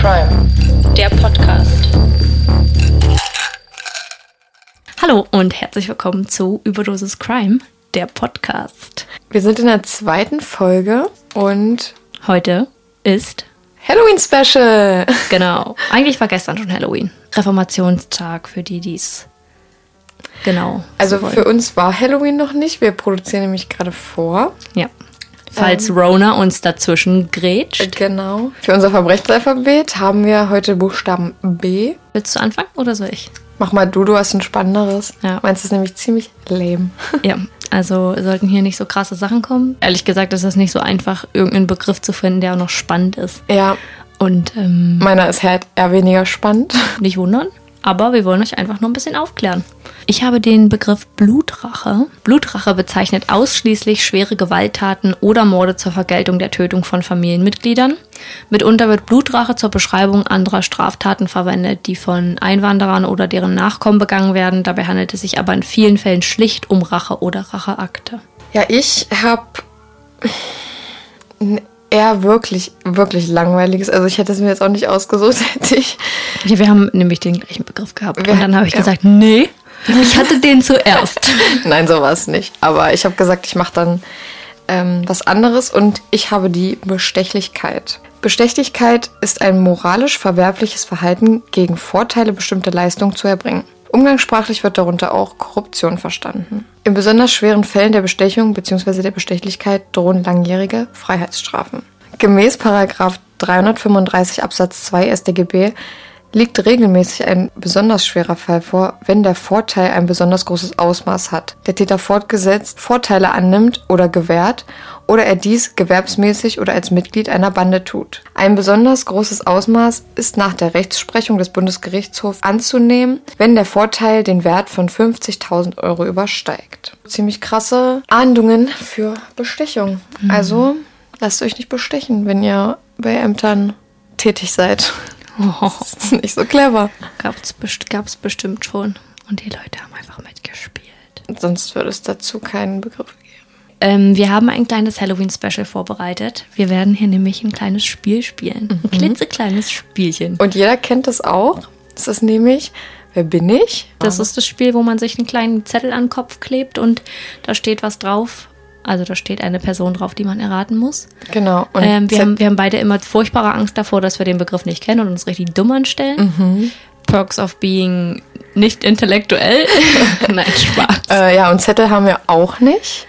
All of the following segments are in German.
Crime. der Podcast. Hallo und herzlich willkommen zu Überdosis Crime, der Podcast. Wir sind in der zweiten Folge und Heute ist, Halloween Special. genau, eigentlich war gestern schon Halloween. Reformationstag für die, die es genau. Also so für uns war Halloween noch nicht. Wir produzieren nämlich gerade vor. Ja. Falls Rona uns dazwischen grätscht. Genau. Für unser Verbrechensalphabet haben wir heute Buchstaben B. Willst du anfangen oder soll ich? Mach mal du, du hast ein spannenderes. Ja. Meins ist nämlich ziemlich lame. Ja, also sollten hier nicht so krasse Sachen kommen. Ehrlich gesagt ist es nicht so einfach, irgendeinen Begriff zu finden, der auch noch spannend ist. Ja, Und ähm, meiner ist halt eher weniger spannend. nicht wundern, aber wir wollen euch einfach nur ein bisschen aufklären. Ich habe den Begriff Blutrache. Blutrache bezeichnet ausschließlich schwere Gewalttaten oder Morde zur Vergeltung der Tötung von Familienmitgliedern. Mitunter wird Blutrache zur Beschreibung anderer Straftaten verwendet, die von Einwanderern oder deren Nachkommen begangen werden. Dabei handelt es sich aber in vielen Fällen schlicht um Rache oder Racheakte. Ja, ich habe eher wirklich, wirklich langweiliges. Also ich hätte es mir jetzt auch nicht ausgesucht, hätte ich. Ja, wir haben nämlich den gleichen Begriff gehabt. Wir- Und dann habe ich ja. gesagt, nee, ich hatte den zuerst. Nein, so war es nicht. Aber ich habe gesagt, ich mache dann ähm, was anderes und ich habe die Bestechlichkeit. Bestechlichkeit ist ein moralisch verwerfliches Verhalten gegen Vorteile bestimmter Leistungen zu erbringen. Umgangssprachlich wird darunter auch Korruption verstanden. In besonders schweren Fällen der Bestechung bzw. der Bestechlichkeit drohen langjährige Freiheitsstrafen. Gemäß Paragraf 335 Absatz 2 StGB liegt regelmäßig ein besonders schwerer Fall vor, wenn der Vorteil ein besonders großes Ausmaß hat, der Täter fortgesetzt Vorteile annimmt oder gewährt oder er dies gewerbsmäßig oder als Mitglied einer Bande tut. Ein besonders großes Ausmaß ist nach der Rechtsprechung des Bundesgerichtshofs anzunehmen, wenn der Vorteil den Wert von 50.000 Euro übersteigt. Ziemlich krasse Ahndungen für Bestechung. Also lasst euch nicht bestechen, wenn ihr bei Ämtern tätig seid. Das ist nicht so clever. Gab's, best gab's bestimmt schon. Und die Leute haben einfach mitgespielt. Sonst würde es dazu keinen Begriff geben. Ähm, wir haben ein kleines Halloween-Special vorbereitet. Wir werden hier nämlich ein kleines Spiel spielen. Ein klitzekleines Spielchen. Und jeder kennt das auch. Das ist nämlich, wer bin ich? Das ist das Spiel, wo man sich einen kleinen Zettel an den Kopf klebt und da steht was drauf. Also da steht eine Person drauf, die man erraten muss. Genau. Ähm, wir, haben, wir haben beide immer furchtbare Angst davor, dass wir den Begriff nicht kennen und uns richtig dumm anstellen. Perks of being nicht intellektuell. Nein, Spaß. Äh, ja, und Zettel haben wir auch nicht.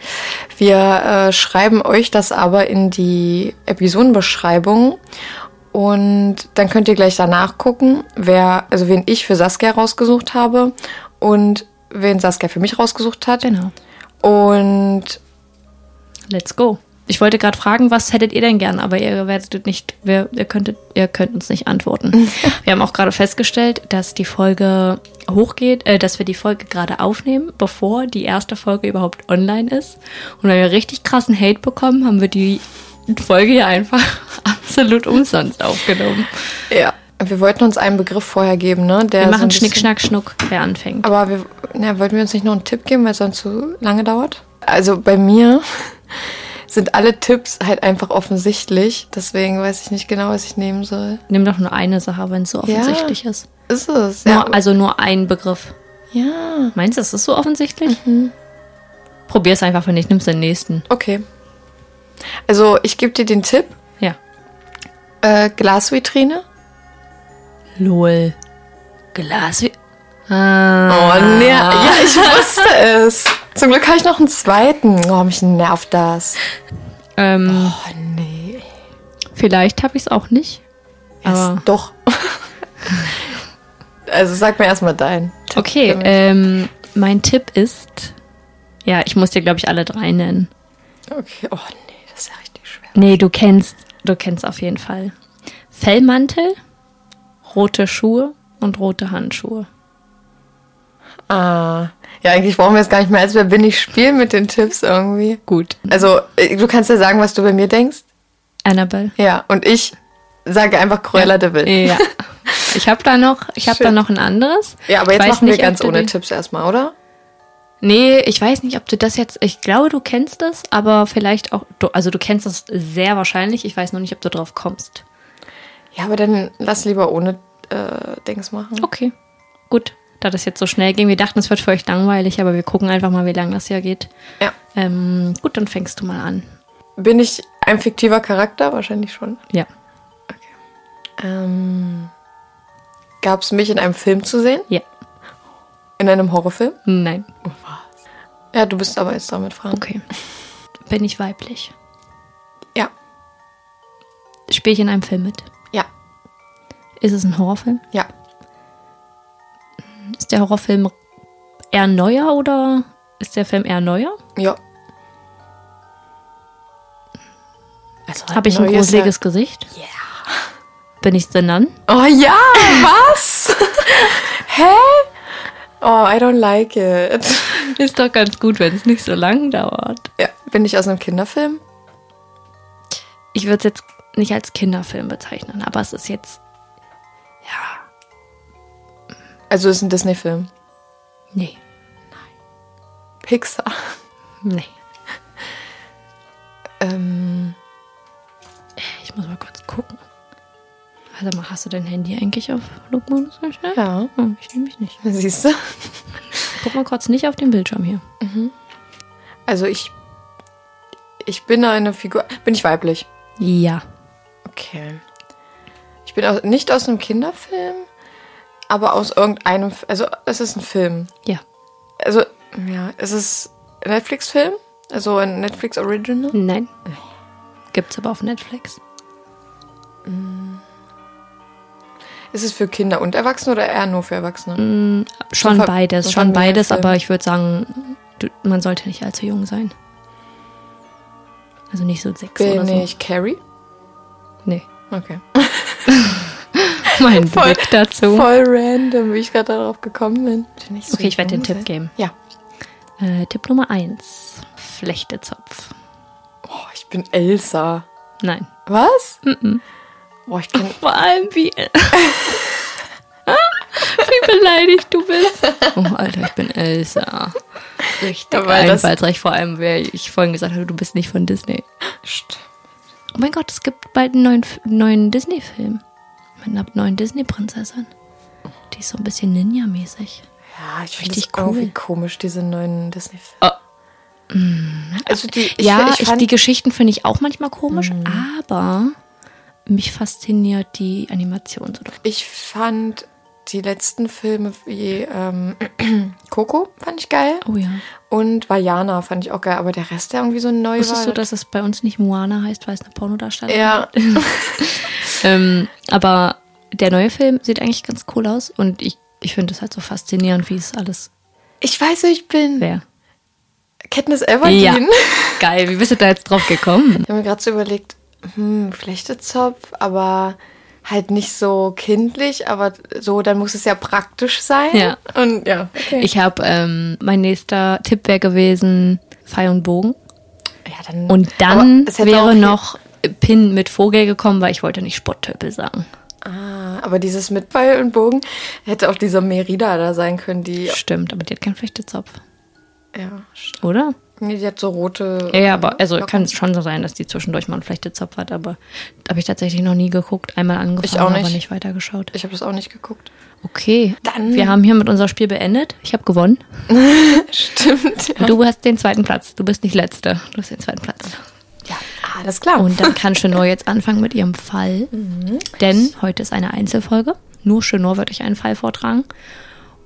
Wir äh, schreiben euch das aber in die Episodenbeschreibung. Und dann könnt ihr gleich danach gucken, wer, also wen ich für Saskia rausgesucht habe und wen Saskia für mich rausgesucht hat. Genau. Und Let's go. Ich wollte gerade fragen, was hättet ihr denn gern, aber ihr werdet nicht, wir, ihr könntet, ihr könnt uns nicht antworten. wir haben auch gerade festgestellt, dass die Folge hochgeht, äh, dass wir die Folge gerade aufnehmen, bevor die erste Folge überhaupt online ist. Und weil wir richtig krassen Hate bekommen, haben wir die Folge hier einfach absolut umsonst aufgenommen. ja, wir wollten uns einen Begriff vorher geben, ne? Der Wir so machen bisschen- Schnick, Schnack, Schnuck, wer anfängt. Aber wir, na, wollten wir uns nicht noch einen Tipp geben, weil es sonst zu lange dauert? Also bei mir sind alle Tipps halt einfach offensichtlich. Deswegen weiß ich nicht genau, was ich nehmen soll. Nimm doch nur eine Sache, wenn es so offensichtlich ist. Ist es? Nur, Ja. Also nur ein Begriff. ja. Meinst du, ist das so offensichtlich? Mhm. Probier es einfach, wenn nicht, nimmst den nächsten. Okay. Also ich gebe dir den Tipp. Ja. Äh, Glasvitrine. Lol. Glas. Ah. Oh, nee. Ja, ich wusste es. Zum Glück habe ich noch einen zweiten. Oh, mich nervt das. Ähm, Oh, nee. Vielleicht habe ich es auch nicht. Ja, doch. Also sag mir erstmal dein. Tipp Okay, ähm, mein Tipp ist, ja, ich muss dir, glaube ich, alle drei nennen. Okay. Oh nee, das ist ja richtig schwer. Nee, du kennst, du kennst auf jeden Fall. Fellmantel, rote Schuhe und rote Handschuhe. Ah. Ja, eigentlich brauchen wir jetzt gar nicht mehr als wer bin ich spielen mit den Tipps irgendwie. Gut. Also, äh, du kannst ja sagen, was du bei mir denkst. Annabelle. Ja, und ich sage einfach Cruella de Vil. Ja. Ich habe da noch, ich habe da noch ein anderes. Ja, aber jetzt machen wir nicht, ganz ohne Tipps erstmal, oder? Nee, ich weiß nicht, ob du das jetzt, ich glaube, du kennst das, aber vielleicht auch, du, also du kennst das sehr wahrscheinlich. Ich weiß noch nicht, ob du drauf kommst. Ja, aber dann lass lieber ohne äh, Dings machen. Okay, gut. Da das jetzt so schnell ging, wir dachten, es wird für euch langweilig, aber wir gucken einfach mal, wie lange das hier geht. Ja. Ähm, gut, dann fängst du mal an. Bin ich ein fiktiver Charakter? Wahrscheinlich schon. Ja. Ähm, Gab es mich in einem Film zu sehen? Ja. In einem Horrorfilm? Nein. Ja, du bist aber jetzt damit fragen. Okay. Bin ich weiblich? Ja. Spiele ich in einem Film mit? Ja. Ist es ein Horrorfilm? Ja. Ist der Horrorfilm eher neuer oder ist der Film eher neuer? Ja. Also Habe ich ein gruseliges Gesicht? Ja. Bin ich The Nun? Oh ja, was? Hä? Oh, I don't like it. Ist doch ganz gut, wenn es nicht so lang dauert. Ja, bin ich aus einem Kinderfilm? Ich würde es jetzt nicht als Kinderfilm bezeichnen, aber es ist jetzt. Also ist ein Disney-Film. Nee. Pixar. Nee. Ähm, Ich muss mal kurz gucken. Warte mal, hast du dein Handy eigentlich auf Flugmodus gestellt? ja, Oh, ich nehme mich nicht. siehst du? Guck mal kurz nicht auf den Bildschirm hier. Also ich, ich bin eine Figur. Bin ich weiblich? Ja. Okay. Ich bin auch nicht aus einem Kinderfilm, aber aus irgendeinem. Also es ist ein Film. Ja. Also ja, es ist ein Netflix-Film, also ein Netflix Original. Nein. Gibt's aber auf Netflix. Ist es für Kinder und Erwachsene oder eher nur für Erwachsene? Schon Ver- beides, so schon beides, aber ich würde sagen, du, man sollte nicht allzu jung sein. Also nicht so sechs oder Bin so. ich Carrie? Nee. Okay. Mein Voll- Blick dazu. Voll random, wie ich gerade darauf gekommen bin. Bin ich so Okay, ich werde den jung Tipp geben. Ja. Äh, Tipp Nummer eins. Flechtezopf. Oh, ich bin Elsa. Nein. Was? Oh, ich kenn, Vor allem wie. wie beleidigt du bist. Oh, Alter, ich bin Elsa. Richtig Aber das- einfallsreich, vor allem, wer ich vorhin gesagt habe, du bist nicht von Disney. Oh mein Gott, es gibt bald einen neuen, neuen Disney-Film. Mit einer neuen Disney-Prinzessin. Die ist so ein bisschen Ninja-mäßig. Ja, ich finde das irgendwie cool. komisch, diese neuen Disney-Filme. Oh. Also die, ich, ja, ich ich, fand, die Geschichten finde ich auch manchmal komisch, aber mich fasziniert die Animation so. ich fand die letzten Filme wie ähm, Coco fand ich geil Oh ja. und Vajana fand ich auch geil, aber der Rest, der irgendwie so neu Wusstest war. du, dass es bei uns nicht Moana heißt, weil es eine Pornodarstellerin ja, Ähm, aber der neue Film sieht eigentlich ganz cool aus und ich, ich finde es halt so faszinierend, wie es alles ich weiß, wer ich bin. wäre. Katniss Everdeen. Ja. Geil, wie bist du da jetzt drauf gekommen? Ich habe mir gerade so überlegt, hm, Flechtezopf, aber halt nicht so kindlich, aber so, dann muss es ja praktisch sein. Ja. Und ja, okay. Ich habe, ähm, mein nächster Tipp wäre gewesen, Pfeil und Bogen. ja, dann, Und dann wäre noch Pin mit Vogel gekommen, weil ich wollte nicht Spotttöpel sagen. Ah, aber dieses mit Pfeil und Bogen hätte auch dieser Merida da sein können, die. Stimmt, aber die hat keinen Flechtezopf, Ja, oder? Nee, die hat so rote. Ja, ja, aber also Locken. kann es schon so sein, dass die zwischendurch mal einen Flechtezopf hat, aber habe ich tatsächlich noch nie geguckt. Einmal angefangen, Ich auch nicht. aber nicht weitergeschaut. Ich habe das auch nicht geguckt. Okay, Dann- wir haben hier mit unser Spiel beendet. Ich habe gewonnen. Stimmt. Ja. Du hast den zweiten Platz. Du bist nicht Letzte. Du hast den zweiten Platz. ja, alles klar. Und dann kann Chenor jetzt anfangen mit ihrem Fall. Denn heute ist eine Einzelfolge. Nur Chenor wird euch einen Fall vortragen.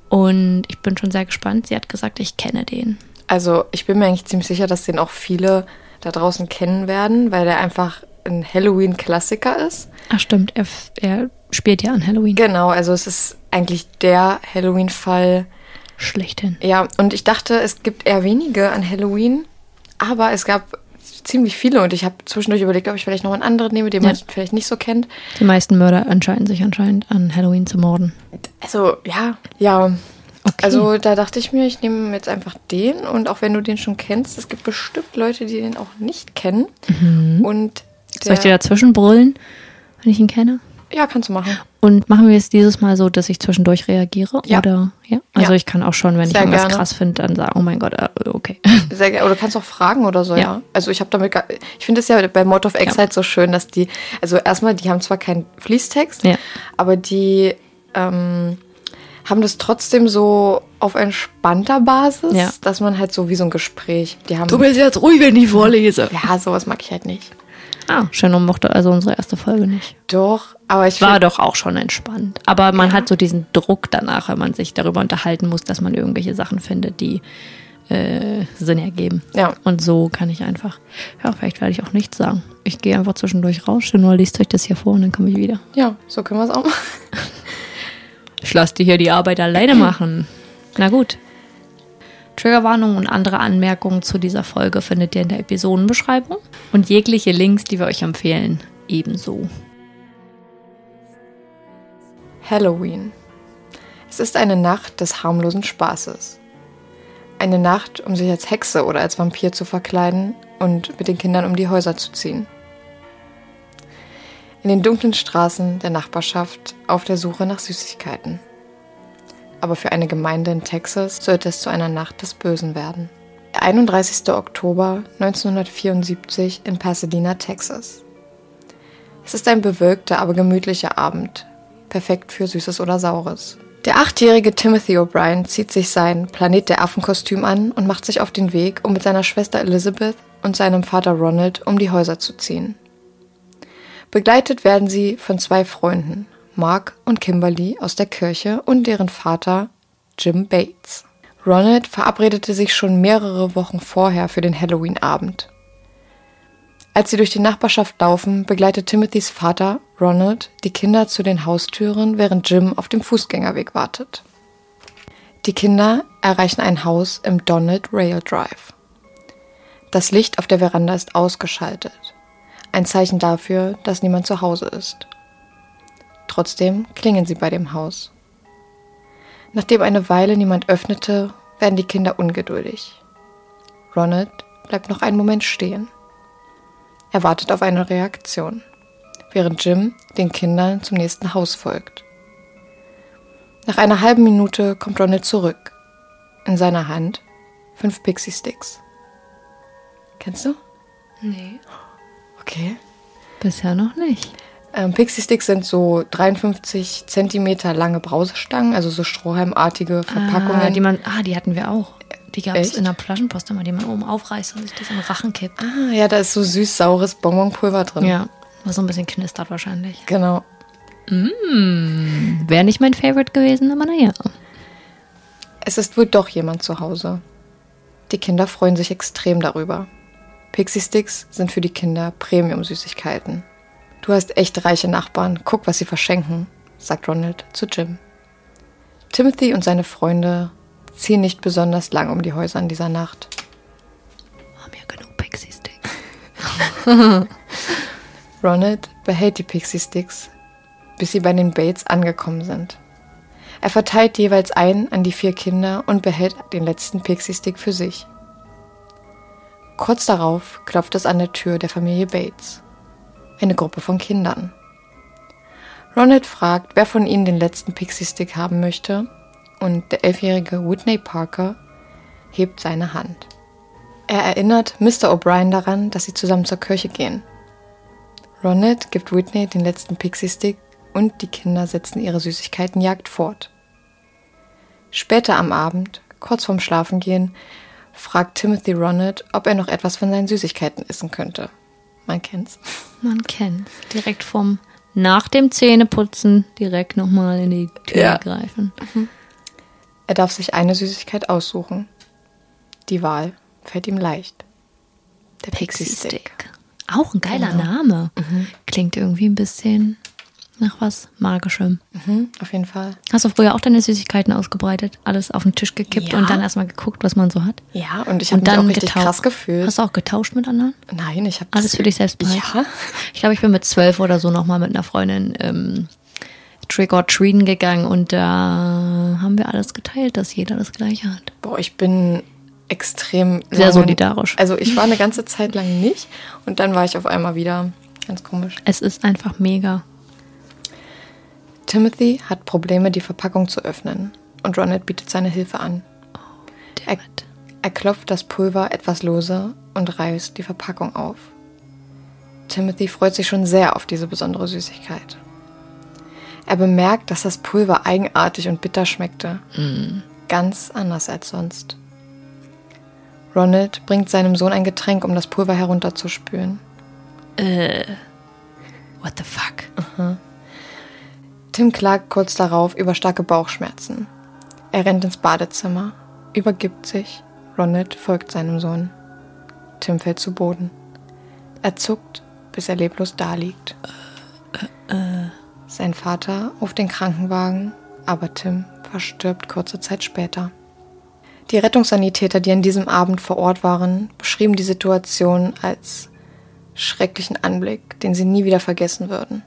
Und ich bin schon sehr gespannt. Sie hat gesagt, ich kenne den. Also, ich bin mir eigentlich ziemlich sicher, dass den auch viele da draußen kennen werden, weil der einfach ein Halloween-Klassiker ist. Ach stimmt, er, er spielt ja an Halloween. Genau, also es ist eigentlich der Halloween-Fall. Schlechthin. Ja, und ich dachte, es gibt eher wenige an Halloween, aber es gab ziemlich viele und ich habe zwischendurch überlegt, ob ich vielleicht noch einen anderen nehme, den Ja. man vielleicht nicht so kennt. Die meisten Mörder entscheiden sich anscheinend an Halloween zu morden. Also, ja, ja. Okay. Also da dachte ich mir, ich nehme jetzt einfach den und auch wenn du den schon kennst, es gibt bestimmt Leute, die den auch nicht kennen. Und der, Soll ich dir dazwischen brüllen, wenn ich ihn kenne? ja, kannst du machen. Und machen wir es dieses Mal so, dass ich zwischendurch reagiere? Ja. Oder ja? Also Ja. ich kann auch schon, wenn ich Sehr irgendwas gerne. krass finde, dann sagen, oh mein Gott, äh, okay. Sehr gerne. Oder du kannst auch fragen oder so, ja. Ja. Also ich habe damit, gar, ich finde es ja bei Mode of Ja. halt so schön, dass die, also erstmal, die haben zwar keinen Fließtext, aber die ähm, haben das trotzdem so auf entspannter Basis, Ja. dass man halt so wie so ein Gespräch, die haben, bist jetzt ruhig, wenn ich vorlese. ja, sowas mag ich halt nicht. Ah, und mochte also unsere erste Folge nicht. Doch, aber ich War doch auch schon entspannt. Aber man hat so diesen Druck danach, wenn man sich darüber unterhalten muss, dass man irgendwelche Sachen findet, die äh, Sinn ergeben. Ja. Und so kann ich einfach, ja, vielleicht werde ich auch nichts sagen. Ich gehe einfach zwischendurch raus, nur liest euch das hier vor und dann komme ich wieder. ja, so können wir es auch machen. Ich lasse dir hier die Arbeit alleine machen. Na gut. Triggerwarnungen und andere Anmerkungen zu dieser Folge findet ihr in der Episodenbeschreibung und jegliche Links, die wir euch empfehlen, ebenso. Halloween. Es ist eine Nacht des harmlosen Spaßes. Eine Nacht, um sich als Hexe oder als Vampir zu verkleiden und mit den Kindern um die Häuser zu ziehen. In den dunklen Straßen der Nachbarschaft auf der Suche nach Süßigkeiten. Aber für eine Gemeinde in Texas sollte es zu einer Nacht des Bösen werden. Der 31. Oktober 1974 in Pasadena, Texas. Es ist ein bewölkter, aber gemütlicher Abend, perfekt für Süßes oder Saures. Der achtjährige Timothy O'Brien zieht sich sein Planet der Affen-Kostüm an und macht sich auf den Weg, um mit seiner Schwester Elizabeth und seinem Vater Ronald um die Häuser zu ziehen. Begleitet werden sie von zwei Freunden, Mark und Kimberly aus der Kirche und deren Vater Jim Bates. Ronald verabredete sich schon mehrere Wochen vorher für den Halloween-Abend. Als sie durch die Nachbarschaft laufen, begleitet Timothys Vater, Ronald, die Kinder zu den Haustüren, während Jim auf dem Fußgängerweg wartet. Die Kinder erreichen ein Haus im Donald Rail Drive. Das Licht auf der Veranda ist ausgeschaltet. Ein Zeichen dafür, dass niemand zu Hause ist. Trotzdem klingeln sie bei dem Haus. Nachdem eine Weile niemand öffnete, werden die Kinder ungeduldig. Ronald bleibt noch einen Moment stehen. Er wartet auf eine Reaktion, während Jim den Kindern zum nächsten Haus folgt. Nach einer halben Minute kommt Ronald zurück. In seiner Hand fünf Pixie Sticks. Kennst du? Nee. Okay. Bisher noch nicht. Ähm, Pixie Sticks sind so 53 Zentimeter lange Brausestangen, also so strohhalmartige Verpackungen. Ah, die, man, ah, die hatten wir auch. Die gab es in der Flaschenpost immer, die man oben aufreißt und sich das in den Rachen kippt. ah, ja, da ist so süß-saures Bonbonpulver drin. Ja, was so ein bisschen knistert wahrscheinlich. Genau. Wäre nicht mein Favorite gewesen, aber naja. Es ist wohl doch jemand zu Hause. Die Kinder freuen sich extrem darüber. Pixie Sticks sind für die Kinder Premium-Süßigkeiten. Du hast echt reiche Nachbarn. Guck, was sie verschenken, sagt Ronald zu Jim. Timothy und seine Freunde ziehen nicht besonders lang um die Häuser in dieser Nacht. Haben ja genug Pixie Sticks. Ronald behält die Pixie Sticks, bis sie bei den Bates angekommen sind. Er verteilt jeweils einen an die vier Kinder und behält den letzten Pixie Stick für sich. Kurz darauf klopft es an der Tür der Familie Bates. Eine Gruppe von Kindern. Ronald fragt, wer von ihnen den letzten Pixie Stick haben möchte, und der elfjährige Whitney Parker hebt seine Hand. Er erinnert Mr. O'Brien daran, dass sie zusammen zur Kirche gehen. Ronald gibt Whitney den letzten Pixie-Stick und die Kinder setzen ihre Süßigkeitenjagd fort. Später am Abend, kurz vorm Schlafengehen, fragt Timothy Ronald, ob er noch etwas von seinen Süßigkeiten essen könnte. Man kennt's. Man kennt's. Direkt vom nach dem Zähneputzen direkt nochmal in die Tür Ja. greifen. Er darf sich eine Süßigkeit aussuchen. Die Wahl fällt ihm leicht. Der Pixie-Stick. Auch ein geiler Name. Klingt irgendwie ein bisschen Nach was Magischem. Mhm, auf jeden Fall. Hast du früher auch deine Süßigkeiten ausgebreitet? Alles auf den Tisch gekippt Ja. und dann erstmal geguckt, was man so hat? Ja, und ich habe mich dann auch richtig getaucht. krass gefühlt. Hast du auch getauscht mit anderen? Nein, ich habe Alles für dich selbst behalten? Ja. Ich glaube, ich bin mit zwölf oder so nochmal mit einer Freundin ähm, Trick or Treaten gegangen und da haben wir alles geteilt, dass jeder das gleiche hat. Boah, ich bin extrem Sehr solidarisch. Also ich war eine ganze Zeit lang nicht und dann war ich auf einmal wieder ganz komisch. Es ist einfach mega. Timothy hat Probleme, die Verpackung zu öffnen und Ronald bietet seine Hilfe an. Er, Dammit. er klopft das Pulver etwas lose und reißt die Verpackung auf. Timothy freut sich schon sehr auf diese besondere Süßigkeit. Er bemerkt, dass das Pulver eigenartig und bitter schmeckte. Ganz anders als sonst. Ronald bringt seinem Sohn ein Getränk, um das Pulver herunterzuspülen. What the fuck? Tim klagt kurz darauf über starke Bauchschmerzen. Er rennt ins Badezimmer, übergibt sich. Ronald folgt seinem Sohn. Tim fällt zu Boden. Er zuckt, bis er leblos daliegt. Sein Vater ruft den Krankenwagen, aber Tim verstirbt kurze Zeit später. Die Rettungssanitäter, die an diesem Abend vor Ort waren, beschrieben die Situation als schrecklichen Anblick, den sie nie wieder vergessen würden.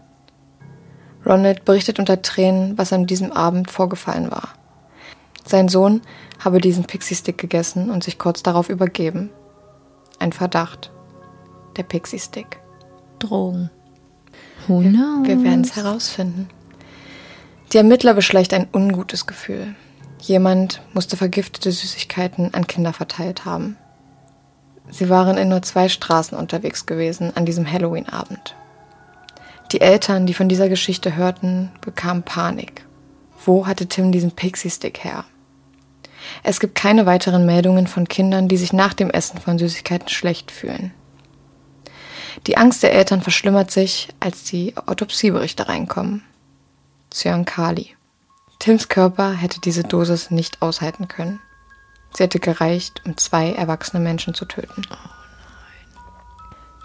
Ronald berichtet unter Tränen, was an diesem Abend vorgefallen war. Sein Sohn habe diesen Pixie-Stick gegessen und sich kurz darauf übergeben. Ein Verdacht. Der Pixie-Stick. Drogen. Who knows? Wir werden es herausfinden. Die Ermittler beschleicht ein ungutes Gefühl. Jemand musste vergiftete Süßigkeiten an Kinder verteilt haben. Sie waren in nur zwei Straßen unterwegs gewesen an diesem Halloween-Abend. Die Eltern, die von dieser Geschichte hörten, bekamen Panik. Wo hatte Tim diesen Pixie-Stick her? Es gibt keine weiteren Meldungen von Kindern, die sich nach dem Essen von Süßigkeiten schlecht fühlen. Die Angst der Eltern verschlimmert sich, als die Autopsieberichte reinkommen. Cyankali. Tims Körper hätte diese Dosis nicht aushalten können. Sie hätte gereicht, um zwei erwachsene Menschen zu töten.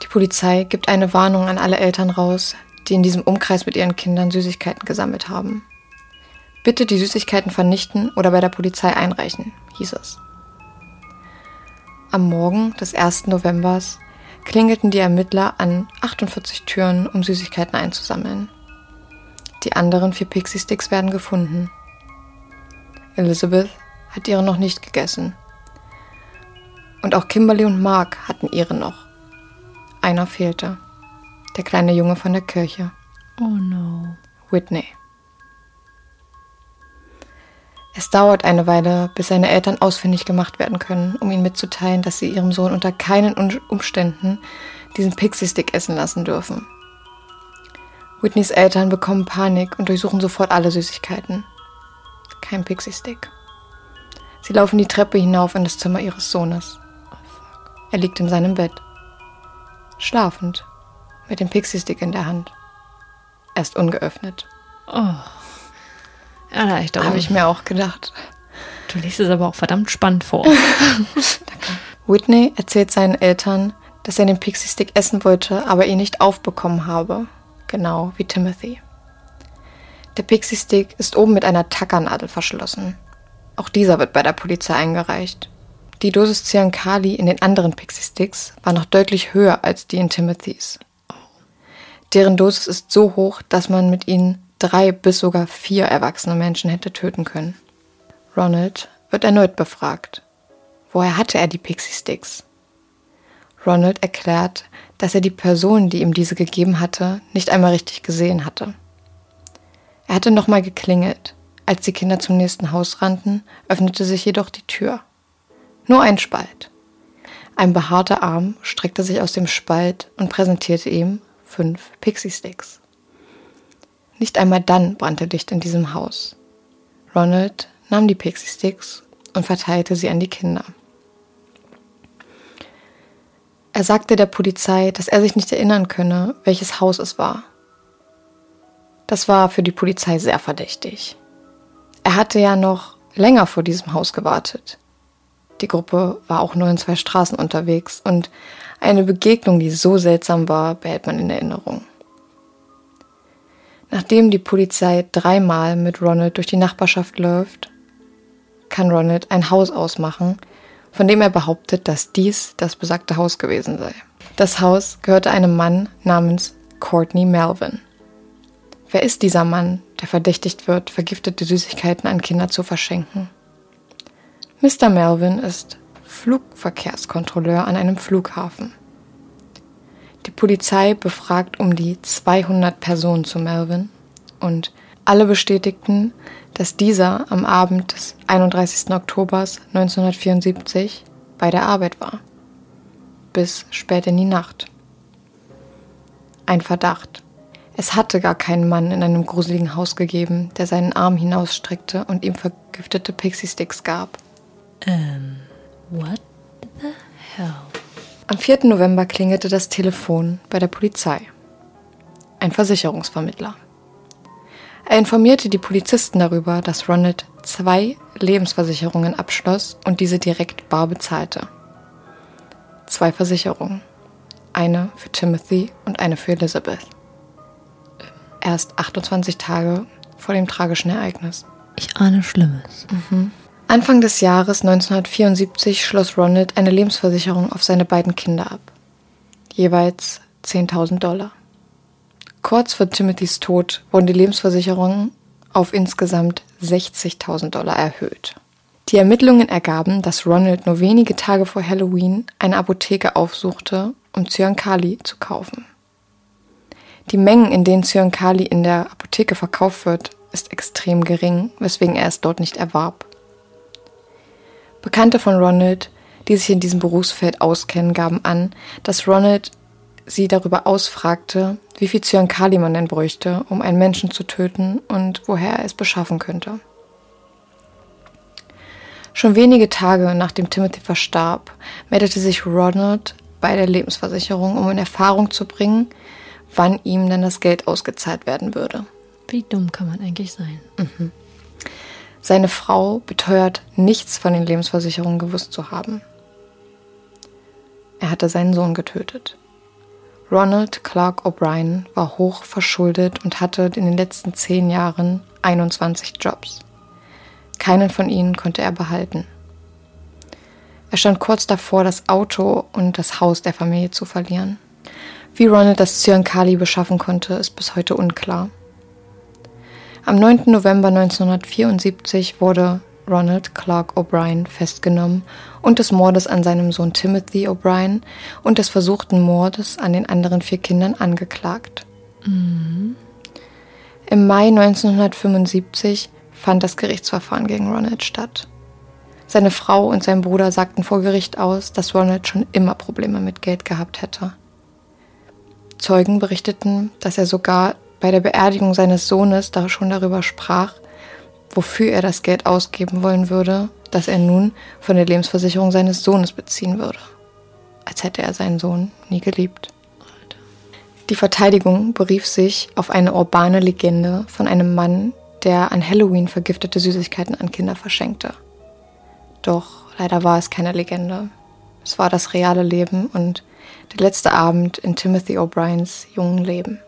Die Polizei gibt eine Warnung an alle Eltern raus, die in diesem Umkreis mit ihren Kindern Süßigkeiten gesammelt haben. Bitte die Süßigkeiten vernichten oder bei der Polizei einreichen, hieß es. Am Morgen des 1. Novembers klingelten die Ermittler an 48 Türen, um Süßigkeiten einzusammeln. Die anderen vier Pixie-Sticks werden gefunden. Elizabeth hat ihre noch nicht gegessen. Und auch Kimberly und Mark hatten ihre noch. Einer fehlte. Der kleine Junge von der Kirche, Oh no. Whitney. Es dauert eine Weile, bis seine Eltern ausfindig gemacht werden können, um ihm mitzuteilen, dass sie ihrem Sohn unter keinen Umständen diesen Pixie-Stick essen lassen dürfen. Whitneys Eltern bekommen Panik und durchsuchen sofort alle Süßigkeiten. Kein Pixie-Stick. Sie laufen die Treppe hinauf in das Zimmer ihres Sohnes. Er liegt in seinem Bett. Schlafend, mit dem Pixie-Stick in der Hand. Er ist ungeöffnet. Erleichterung. Habe ich mir auch gedacht. Du liest es aber auch verdammt spannend vor. Whitney erzählt seinen Eltern, dass er den Pixie-Stick essen wollte, aber ihn nicht aufbekommen habe. Genau wie Timothy. Der Pixie-Stick ist oben mit einer Tackernadel verschlossen. Auch dieser wird bei der Polizei eingereicht. Die Dosis Cyankali in den anderen Pixie-Sticks war noch deutlich höher als die in Timothys. Deren Dosis ist so hoch, dass man mit ihnen drei bis sogar vier erwachsene Menschen hätte töten können. Ronald wird erneut befragt. Woher hatte er die Pixie-Sticks? Ronald erklärt, dass er die Person, die ihm diese gegeben hatte, nicht einmal richtig gesehen hatte. Er hatte nochmal geklingelt. Als die Kinder zum nächsten Haus rannten, öffnete sich jedoch die Tür. Nur ein Spalt. Ein behaarter Arm streckte sich aus dem Spalt und präsentierte ihm fünf Pixie-Sticks. Nicht einmal dann brannte Licht in diesem Haus. Ronald nahm die Pixie-Sticks und verteilte sie an die Kinder. Er sagte der Polizei, dass er sich nicht erinnern könne, welches Haus es war. Das war für die Polizei sehr verdächtig. Er hatte ja noch länger vor diesem Haus gewartet. Die Gruppe war auch nur in zwei Straßen unterwegs und eine Begegnung, die so seltsam war, behält man in Erinnerung. Nachdem die Polizei dreimal mit Ronald durch die Nachbarschaft läuft, kann Ronald ein Haus ausmachen, von dem er behauptet, dass dies das besagte Haus gewesen sei. Das Haus gehörte einem Mann namens Courtney Melvin. Wer ist dieser Mann, der verdächtigt wird, vergiftete Süßigkeiten an Kinder zu verschenken? Mr. Melvin ist Flugverkehrskontrolleur an einem Flughafen. Die Polizei befragt um die 200 Personen zu Melvin und alle bestätigten, dass dieser am Abend des 31. Oktobers 1974 bei der Arbeit war. Bis spät in die Nacht. Ein Verdacht. Es hatte gar keinen Mann in einem gruseligen Haus gegeben, der seinen Arm hinausstreckte und ihm vergiftete Pixie-Sticks gab. Ähm, what the hell? Am 4. November klingelte das Telefon bei der Polizei. Ein Versicherungsvermittler. Er informierte die Polizisten darüber, dass Ronald zwei Lebensversicherungen abschloss und diese direkt bar bezahlte. Zwei Versicherungen. Eine für Timothy und eine für Elizabeth. Erst 28 Tage vor dem tragischen Ereignis. Ich ahne Schlimmes. Anfang des Jahres 1974 schloss Ronald eine Lebensversicherung auf seine beiden Kinder ab. Jeweils 10.000 Dollar. Kurz vor Timothys Tod wurden die Lebensversicherungen auf insgesamt 60.000 Dollar erhöht. Die Ermittlungen ergaben, dass Ronald nur wenige Tage vor Halloween eine Apotheke aufsuchte, um Zyankali zu kaufen. Die Mengen, in denen Zyankali in der Apotheke verkauft wird, ist extrem gering, weswegen er es dort nicht erwarb. Bekannte von Ronald, die sich in diesem Berufsfeld auskennen, gaben an, dass Ronald sie darüber ausfragte, wie viel Zyankali man denn bräuchte, um einen Menschen zu töten und woher er es beschaffen könnte. Schon wenige Tage nachdem Timothy verstarb, meldete sich Ronald bei der Lebensversicherung, um in Erfahrung zu bringen, wann ihm denn das Geld ausgezahlt werden würde. Wie dumm kann man eigentlich sein? Seine Frau beteuert, nichts von den Lebensversicherungen gewusst zu haben. Er hatte seinen Sohn getötet. Ronald Clark O'Brien war hoch verschuldet und hatte in den letzten zehn Jahren 21 Jobs. Keinen von ihnen konnte er behalten. Er stand kurz davor, das Auto und das Haus der Familie zu verlieren. Wie Ronald das Zyankali beschaffen konnte, ist bis heute unklar. Am 9. November 1974 wurde Ronald Clark O'Brien festgenommen und des Mordes an seinem Sohn Timothy O'Brien und des versuchten Mordes an den anderen vier Kindern angeklagt. Im Mai 1975 fand das Gerichtsverfahren gegen Ronald statt. Seine Frau und sein Bruder sagten vor Gericht aus, dass Ronald schon immer Probleme mit Geld gehabt hätte. Zeugen berichteten, dass er sogar bei der Beerdigung seines Sohnes da schon darüber sprach, wofür er das Geld ausgeben wollen würde, das er nun von der Lebensversicherung seines Sohnes beziehen würde. Als hätte er seinen Sohn nie geliebt. Die Verteidigung berief sich auf eine urbane Legende von einem Mann, der an Halloween vergiftete Süßigkeiten an Kinder verschenkte. Doch leider war es keine Legende. Es war das reale Leben und der letzte Abend in Timothy O'Briens jungen Leben.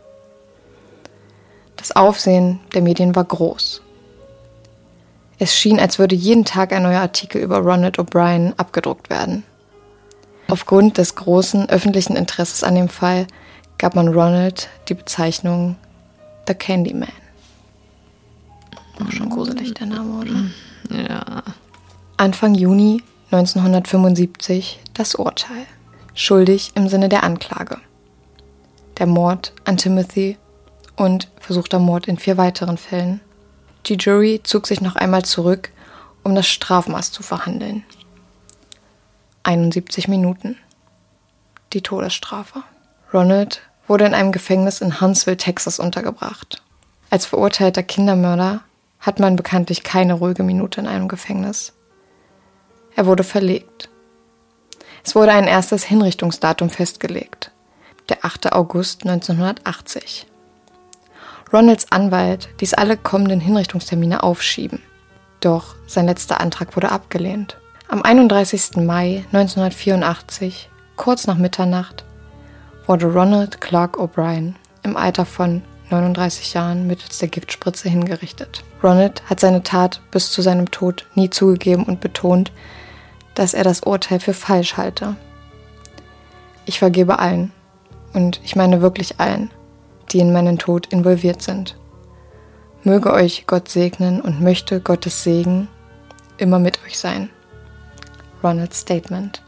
Das Aufsehen der Medien war groß. Es schien, als würde jeden Tag ein neuer Artikel über Ronald O'Brien abgedruckt werden. Aufgrund des großen öffentlichen Interesses an dem Fall gab man Ronald die Bezeichnung The Candyman. Auch schon gruselig der Name, oder? Ja. Anfang Juni 1975 das Urteil. Schuldig im Sinne der Anklage. Der Mord an Timothy und versuchter Mord in vier weiteren Fällen. Die Jury zog sich noch einmal zurück, um das Strafmaß zu verhandeln. 71 Minuten. Die Todesstrafe. Ronald wurde in einem Gefängnis in Huntsville, Texas untergebracht. Als verurteilter Kindermörder hat man bekanntlich keine ruhige Minute in einem Gefängnis. Er wurde verlegt. Es wurde ein erstes Hinrichtungsdatum festgelegt. Der 8. August 1980. Ronalds Anwalt ließ alle kommenden Hinrichtungstermine aufschieben. Doch sein letzter Antrag wurde abgelehnt. Am 31. Mai 1984, kurz nach Mitternacht, wurde Ronald Clark O'Brien im Alter von 39 Jahren mittels der Giftspritze hingerichtet. Ronald hat seine Tat bis zu seinem Tod nie zugegeben und betont, dass er das Urteil für falsch halte. Ich vergebe allen, und ich meine wirklich allen, die in meinen Tod involviert sind. Möge euch Gott segnen und möchte Gottes Segen immer mit euch sein. Ronalds Statement.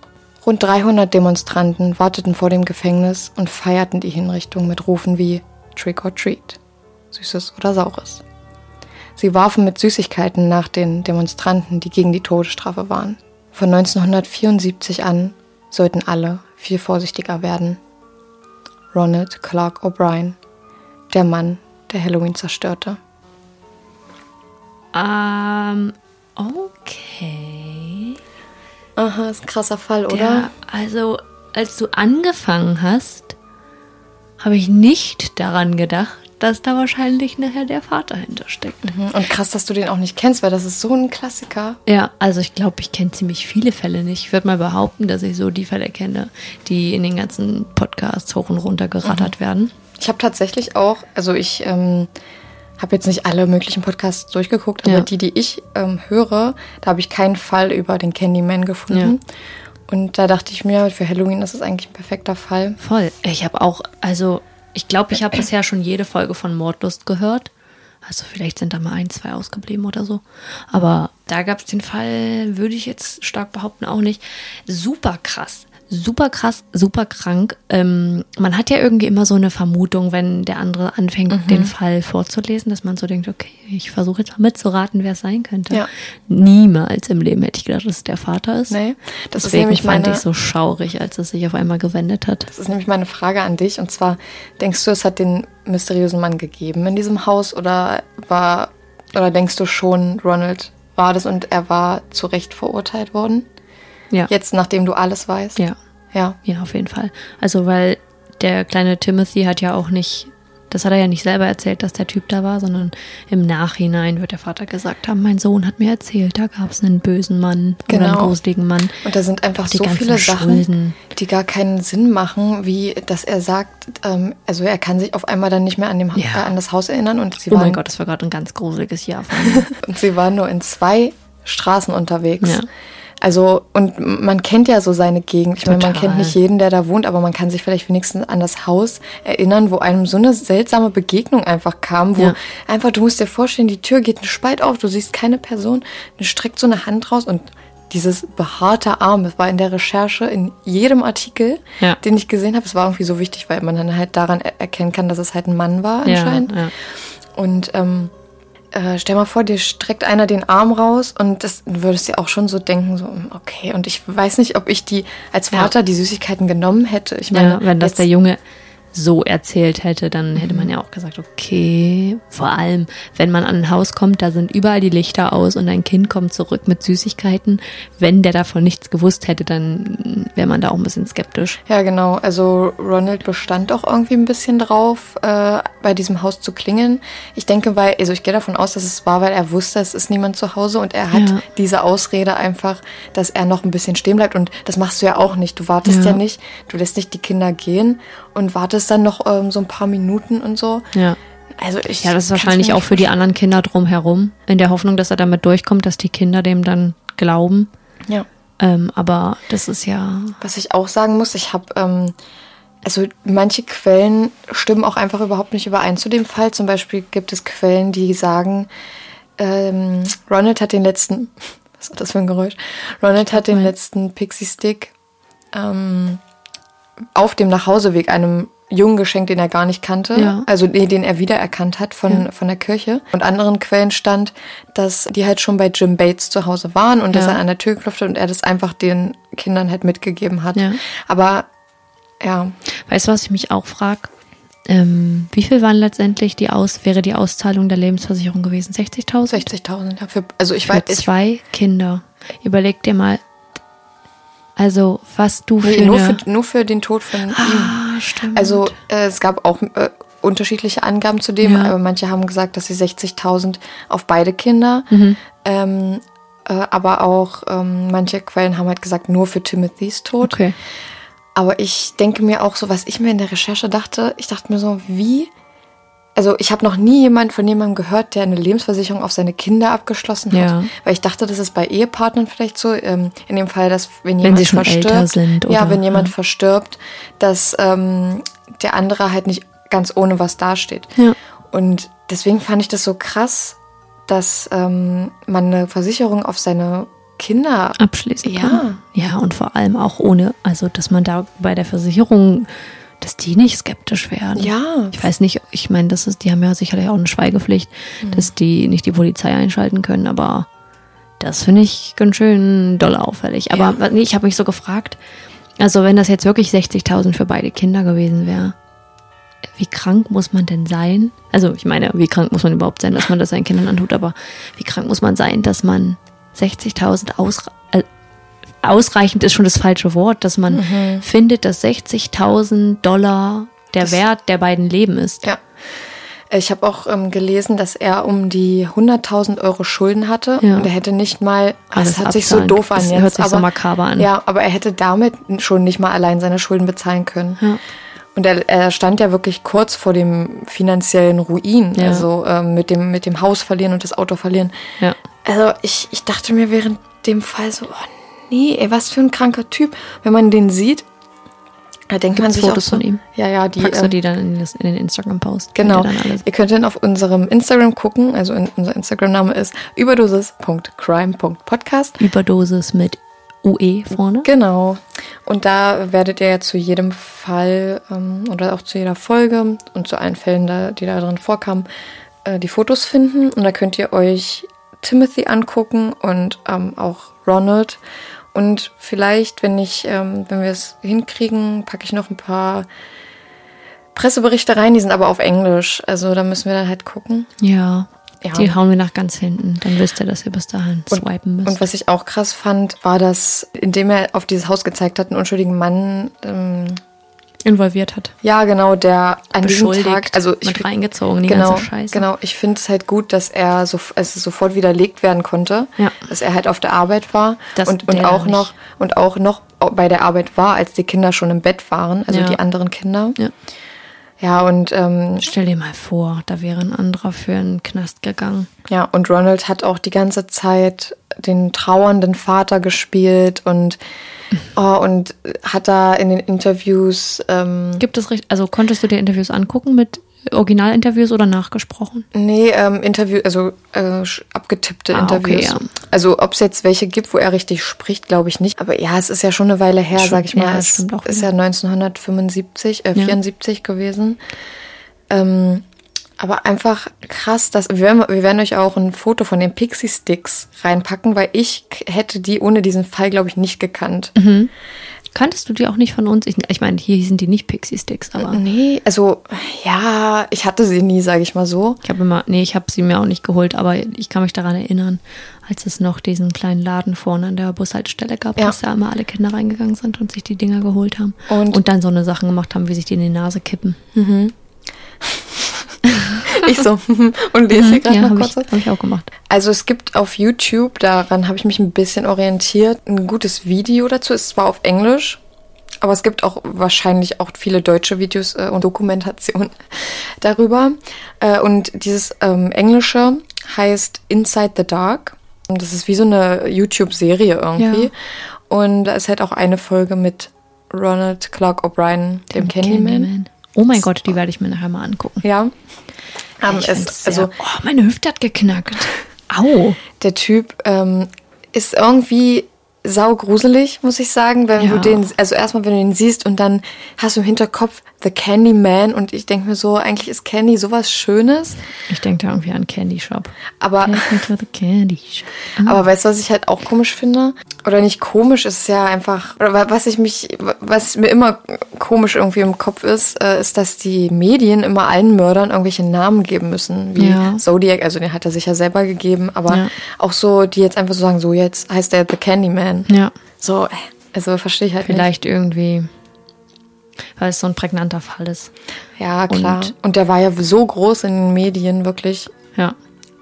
Rund 300 Demonstranten warteten vor dem Gefängnis und feierten die Hinrichtung mit Rufen wie Trick or Treat, Süßes oder Saures. Sie warfen mit Süßigkeiten nach den Demonstranten, die gegen die Todesstrafe waren. Von 1974 an sollten alle viel vorsichtiger werden. Ronald Clark O'Brien, der Mann, der Halloween zerstörte. Ähm, okay. Aha, ist ein krasser Fall, oder? Der, also, als du angefangen hast, habe ich nicht daran gedacht, dass da wahrscheinlich nachher der Vater hintersteckt. Mhm. Und krass, dass du den auch nicht kennst, weil das ist so ein Klassiker. Ja, also ich glaube, ich kenne ziemlich viele Fälle nicht. Ich würde mal behaupten, dass ich so die Fälle kenne, die in den ganzen Podcasts hoch und runter gerattert werden. Ich habe tatsächlich auch, also ich ähm, habe jetzt nicht alle möglichen Podcasts durchgeguckt, aber Ja. die, die ich ähm, höre, da habe ich keinen Fall über den Candyman gefunden. Und da dachte ich mir, für Halloween ist es eigentlich ein perfekter Fall. Voll. Ich habe auch, also ich glaube, ich habe bisher schon jede Folge von Mordlust gehört. Also vielleicht sind da mal ein, zwei ausgeblieben oder so. Aber da gab es den Fall, würde ich jetzt stark behaupten, auch nicht. Super krass. Super krass, super krank. Ähm, man hat ja irgendwie immer so eine Vermutung, wenn der andere anfängt, den Fall vorzulesen, dass man so denkt, okay, ich versuche jetzt mal mitzuraten, wer es sein könnte. Ja. Niemals im Leben hätte ich gedacht, dass es der Vater ist. Nee, das ist Deswegen nämlich fand meine- ich so schaurig, als es sich auf einmal gewendet hat. Das ist nämlich meine Frage an dich. Und zwar, denkst du, es hat den mysteriösen Mann gegeben in diesem Haus oder war, oder denkst du schon, Ronald war das und er war zu Recht verurteilt worden? Ja. Jetzt, nachdem du alles weißt? Ja, Ja. ja, auf jeden Fall. Also, weil der kleine Timothy hat ja auch nicht, das hat er ja nicht selber erzählt, dass der Typ da war, sondern im Nachhinein wird der Vater gesagt haben, mein Sohn hat mir erzählt, da gab es einen bösen Mann oder einen Genau. gruseligen Mann. Und da sind einfach so viele Sachen, Schulden. die gar keinen Sinn machen, wie dass er sagt, ähm, also er kann sich auf einmal dann nicht mehr an, dem, Ja. äh, an das Haus erinnern und sie, Oh waren, mein Gott, das war gerade ein ganz gruseliges Jahr und sie waren nur in zwei Straßen unterwegs. Ja. Also, und man kennt ja so seine Gegend. Ich meine, man kennt nicht jeden, der da wohnt, aber man kann sich vielleicht wenigstens an das Haus erinnern, wo einem so eine seltsame Begegnung einfach kam, wo Ja. einfach, du musst dir vorstellen, die Tür geht einen Spalt auf, du siehst keine Person, du streckt so eine Hand raus und dieses behaarte Arm, das war in der Recherche in jedem Artikel, Ja. den ich gesehen habe. Es war irgendwie so wichtig, weil man dann halt daran er erkennen kann, dass es halt ein Mann war anscheinend. ja. Und ähm, äh, stell mal vor, dir streckt einer den Arm raus und das du würdest dir auch schon so denken, so, hm, okay. Und ich weiß nicht, ob ich die als Ja. Vater die Süßigkeiten genommen hätte. Ich meine, ja, wenn das jetzt- der Junge so erzählt hätte, dann hätte Mhm. man ja auch gesagt, okay, vor allem, wenn man an ein Haus kommt, da sind überall die Lichter aus und ein Kind kommt zurück mit Süßigkeiten. Wenn der davon nichts gewusst hätte, dann wäre man da auch ein bisschen skeptisch. Ja, genau. Also Ronald bestand auch irgendwie ein bisschen drauf, äh, bei diesem Haus zu klingeln. Ich denke, weil, also ich gehe davon aus, dass es war, weil er wusste, es ist niemand zu Hause und er hat Ja. diese Ausrede einfach, dass er noch ein bisschen stehen bleibt. Und das machst du ja auch nicht. Du wartest ja, Ja. nicht, du lässt nicht die Kinder gehen und wartest dann noch ähm, so ein paar Minuten und so. Ja. Also ich Ja, das ist wahrscheinlich auch für die anderen Kinder drumherum, in der Hoffnung, dass er damit durchkommt, dass die Kinder dem dann glauben. Ja. Ähm, aber das ist ja. Was ich auch sagen muss, ich habe, ähm, also manche Quellen stimmen auch einfach überhaupt nicht überein zu dem Fall. Zum Beispiel gibt es Quellen, die sagen, ähm, Ronald hat den letzten, was war das für ein Geräusch? Ronald hat den letzten Pixie-Stick ähm, auf dem Nachhauseweg einem Jungen geschenkt, den er gar nicht kannte, Ja. also nee, den er wiedererkannt hat von, von der Kirche. Und anderen Quellen stand, dass die halt schon bei Jim Bates zu Hause waren und dass Ja. er an der Tür geklopft hat und er das einfach den Kindern halt mitgegeben hat. Ja. Aber ja, Weißt du, was ich mich auch frage? Ähm, wie viel waren letztendlich die Aus, wäre die Auszahlung der Lebensversicherung gewesen? 60.000? 60.000 ja, für, also ich Für weiß, ich, zwei Kinder. Überleg dir mal, also was du für nee, nur, für, nur für den Tod von ihm. ah, stimmt. Also äh, es gab auch äh, unterschiedliche Angaben zu dem, Ja. aber manche haben gesagt, dass sie 60.000 auf beide Kinder, Mhm. ähm, äh, aber auch ähm, manche Quellen haben halt gesagt, nur für Timothys Tod. okay. Aber ich denke mir auch so, was ich mir in der Recherche dachte, ich dachte mir so, wie also ich habe noch nie jemand von jemandem gehört, der eine Lebensversicherung auf seine Kinder abgeschlossen hat. Ja. Weil ich dachte, das ist bei Ehepartnern vielleicht so, ähm, in dem Fall, dass wenn Wenn jemand sie schon verstirbt, älter sind ja, oder- wenn jemand ja. verstirbt, dass ähm, der andere halt nicht ganz ohne was dasteht. Ja. Und deswegen fand ich das so krass, dass ähm, man eine Versicherung auf seine Kinder abschließen Ja. kann. Ja, und vor allem auch ohne, also dass man da bei der Versicherung, dass die nicht skeptisch werden. Ja. Ich weiß nicht, ich meine, das ist, die haben ja sicherlich auch eine Schweigepflicht, dass die nicht die Polizei einschalten können, aber das finde ich ganz schön doll auffällig. Aber Ja. ich habe mich so gefragt, also wenn das jetzt wirklich 60.000 für beide Kinder gewesen wäre, wie krank muss man denn sein? Also ich meine, wie krank muss man überhaupt sein, dass man das seinen Kindern antut, aber wie krank muss man sein, dass man 60.000 ausre äh, ausreichend ist schon das falsche Wort, dass man Mhm. findet, dass 60.000 Dollar der Wert der beiden Leben ist. Ja. Ich habe auch ähm, gelesen, dass er um die 100.000 Euro Schulden hatte Ja. und er hätte nicht mal, ah, Alles das hört sich so doof an Das jetzt, hört sich so aber, makaber an. Ja, aber er hätte damit schon nicht mal allein seine Schulden bezahlen können. Ja. Und er, er stand ja wirklich kurz vor dem finanziellen Ruin, Ja. also ähm, mit dem mit dem Haus verlieren und das Auto verlieren. Ja. Also ich, ich dachte mir während dem Fall so, oh nee, ey, was für ein kranker Typ. Wenn man den sieht, da denkt man Gibt's sich Fotos auch so, von ihm? Ja, ja, die Packst du ähm, die dann in, das, in den Instagram-Post? Genau. Könnt ihr. Ihr könnt dann auf unserem Instagram gucken. Also in, unser Instagram-Name ist überdosis.crime.podcast. Überdosis mit UE vorne. Genau. Und da werdet ihr ja zu jedem Fall ähm, oder auch zu jeder Folge und zu allen Fällen, da, die da drin vorkamen, äh, die Fotos finden. Und da könnt ihr euch Timothy angucken und ähm, auch Ronald. Und vielleicht, wenn ich, ähm, wenn wir es hinkriegen, packe ich noch ein paar Presseberichte rein. Die sind aber auf Englisch. Also da müssen wir dann halt gucken. Ja. Ja. Die hauen wir nach ganz hinten. Dann wisst ihr, dass ihr bis dahin swipen müsst. Und was ich auch krass fand, war, dass, indem er auf dieses Haus gezeigt hat, einen unschuldigen Mann, ähm, involviert hat. ja genau, der an diesem Beschuldigt, Tag, also ich mit reingezogen, die genau, ganze Scheiße. genau, ich finde es halt gut, dass er so, es sofort widerlegt werden konnte, Ja. dass er halt auf der Arbeit war Das- und, und auch nicht. noch und auch noch bei der Arbeit war, als die Kinder schon im Bett waren, also Ja. die anderen Kinder. Ja. Ja, und ähm, Stell dir mal vor, da wäre ein anderer für einen Knast gegangen. Ja, und Ronald hat auch die ganze Zeit den trauernden Vater gespielt und, oh, und hat da in den Interviews, ähm, Gibt es recht, also konntest du dir Interviews angucken mit Originalinterviews oder nachgesprochen? nee, ähm, Interview, also äh, abgetippte Ah, okay, Interviews. ja. Also ob es jetzt welche gibt, wo er richtig spricht, glaube ich nicht. Aber ja, es ist ja schon eine Weile her, Schon- sag ich mal. ja, es stimmt ist wieder. ja 1975, äh, 74 gewesen. Ähm, aber einfach krass, dass wir werden, wir werden euch auch ein Foto von den Pixie Sticks reinpacken, weil ich hätte die ohne diesen Fall, glaube ich, nicht gekannt. Kanntest du die auch nicht von uns? Ich, ich meine, hier sind die nicht Pixie Sticks, aber Nee, also ja, ich hatte sie nie, sage ich mal so. ich habe immer, nee, ich habe sie mir auch nicht geholt, aber ich kann mich daran erinnern, als es noch diesen kleinen Laden vorne an der Bushaltestelle gab, Ja. dass da immer alle Kinder reingegangen sind und sich die Dinger geholt haben. Und- dann so eine Sachen gemacht haben, wie sich die in die Nase kippen. Ich so und lese hier gerade ja, noch habe kurz. ich, was. hab ich auch gemacht. Also es gibt auf YouTube, daran habe ich mich ein bisschen orientiert, ein gutes Video dazu. Ist zwar auf Englisch, aber es gibt auch wahrscheinlich auch viele deutsche Videos äh, und Dokumentationen darüber. Äh, und dieses ähm, Englische heißt Inside the Dark. Und das ist wie so eine YouTube-Serie irgendwie. Ja. Und da ist halt auch eine Folge mit Ronald Clark O'Brien, dem Candyman. Oh mein Gott, die werde ich mir nachher mal angucken. Ja. Ähm, Ich es, also oh, meine Hüfte hat geknackt. Au. der Typ ähm, ist irgendwie saugruselig, muss ich sagen, wenn Ja. du den, also erstmal, wenn du ihn siehst und dann hast du im Hinterkopf The Candyman und ich denke mir so, eigentlich ist Candy sowas Schönes, Ich denke da irgendwie an Candy Shop. aber, Candy Shop. aber weißt du, was ich halt auch komisch finde? Oder nicht komisch, es ist ja einfach, oder wa- was ich mich, was mir immer komisch irgendwie im Kopf ist, äh, ist, dass die Medien immer allen Mördern irgendwelche Namen geben müssen, wie Ja. Zodiac, also den hat er sich ja selber gegeben, aber Ja. auch so, die jetzt einfach so sagen, so jetzt heißt er The Candyman. Ja, So, äh, also verstehe ich halt vielleicht irgendwie, weil es so ein prägnanter Fall ist. nicht. Ja, klar. Und, Und- der war ja so groß in den Medien, wirklich. Ja.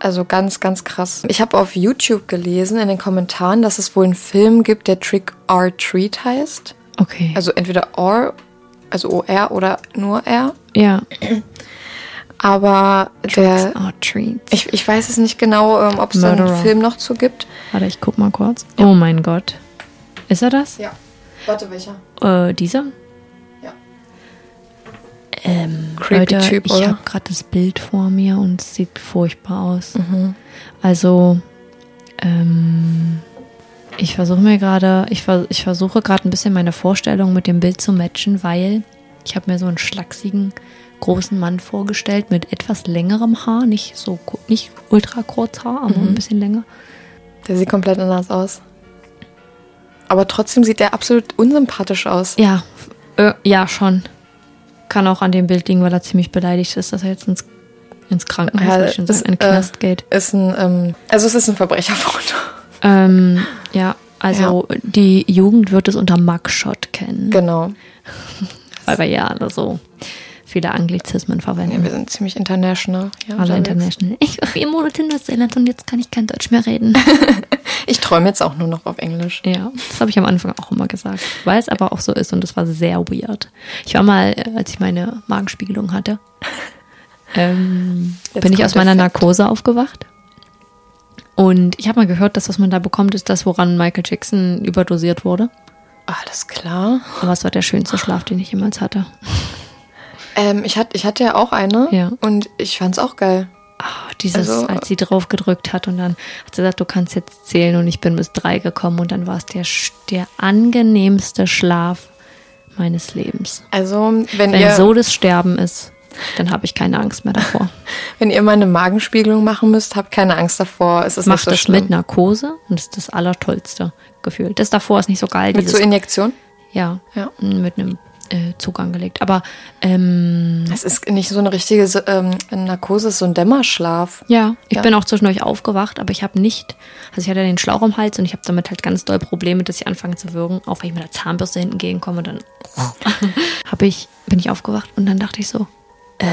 Also ganz, ganz krass. Ich habe auf YouTube gelesen in den Kommentaren, dass es wohl einen Film gibt, der Trick or Treat heißt. Okay. Also entweder or, also OR oder nur R. ja. Aber der, Oh, Treats. ich, ich weiß es nicht genau, ähm, ob es da einen. Film noch zu gibt. Warte, ich guck mal kurz. Oh mein Gott. Ist er das? Ja. Warte, welcher? Äh, dieser? Ähm, Creepy Leute, Typ, ich habe gerade das Bild vor mir und es sieht furchtbar aus. Mhm. Also, ähm, ich versuche mir gerade, ich, vers ich versuche gerade ein bisschen meine Vorstellung mit dem Bild zu matchen, weil ich habe mir so einen schlachsigen, großen Mann vorgestellt mit etwas längerem Haar, nicht so, nicht ultra kurz Haar, aber Mhm. ein bisschen länger. Der sieht komplett anders aus. Aber trotzdem sieht der absolut unsympathisch aus. Ja, äh, ja, schon. Kann auch an dem Bild liegen, weil er ziemlich beleidigt ist, dass er jetzt ins, ins Krankenhaus, Ja, sagen, in den äh, Knast geht. Ist ein, ähm, also es ist ein Verbrecherfoto. Ähm, ja, also die Jugend wird es unter Mugshot kennen, Genau. weil wir ja alle so viele Anglizismen Ja, verwenden. wir sind ziemlich international. Ja, alle international. Ich war vier Monate in Neuseeland und jetzt kann ich kein Deutsch mehr reden. Ich träume jetzt auch nur noch auf Englisch. Ja, das habe ich am Anfang auch immer gesagt, weil es aber auch so ist und es war sehr weird. Ich war mal, äh, als ich meine Magenspiegelung hatte, ähm, bin ich aus meiner. Narkose aufgewacht. Und ich habe mal gehört, dass was man da bekommt, ist das, woran Michael Jackson überdosiert wurde. Alles klar. Aber es war der schönste Schlaf, den ich jemals hatte. Ähm, ich, hatte, ich hatte ja auch eine Ja. und ich fand's auch geil. Ah, dieses, Also- als sie drauf gedrückt hat und dann hat sie gesagt, du kannst jetzt zählen und ich bin bis drei gekommen und dann war es der, der angenehmste Schlaf meines Lebens. Also, wenn, Wenn ihr, so das Sterben ist, dann habe ich keine Angst mehr davor. wenn ihr mal eine Magenspiegelung machen müsst, habt keine Angst davor. Es ist Mach nicht so das schlimm. mit Narkose und das ist das allertollste Gefühl. Das davor ist nicht so geil. Mit so Injektion? ja, Ja. mit einem äh, Zug angelegt. Aber ähm, Es ist nicht so eine richtige ähm, Narkose, es ist so ein Dämmerschlaf. Ja, ich Ja. bin auch zwischendurch aufgewacht, aber ich habe nicht, also ich hatte den Schlauch am Hals und ich habe damit halt ganz doll Probleme, dass ich anfange zu würgen, auch wenn ich mit der Zahnbürste hinten gegenkomme, dann habe ich, bin ich aufgewacht und dann dachte ich so, äh,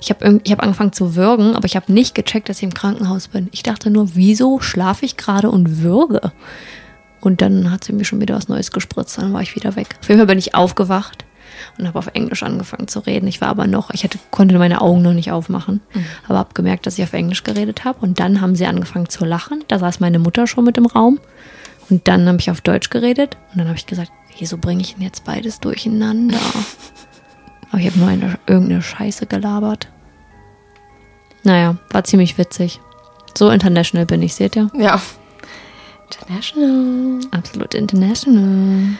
ich habe ich hab angefangen zu würgen, aber ich habe nicht gecheckt, dass ich im Krankenhaus bin. Ich dachte nur, wieso schlafe ich gerade und würge? Und dann hat sie mir schon wieder was Neues gespritzt, dann war ich wieder weg. Auf jeden Fall bin ich aufgewacht und habe auf Englisch angefangen zu reden. Ich war aber noch, ich hätte, konnte meine Augen noch nicht aufmachen, aber habe gemerkt, dass ich auf Englisch geredet habe. Und dann haben sie angefangen zu lachen. Da saß meine Mutter schon mit im Raum. Und dann habe ich auf Deutsch geredet. Und dann habe ich gesagt, wieso bringe ich denn jetzt beides durcheinander? aber ich habe nur eine, irgendeine Scheiße gelabert. Naja, war ziemlich witzig. So international bin ich, seht ihr? Ja. International. Absolut international.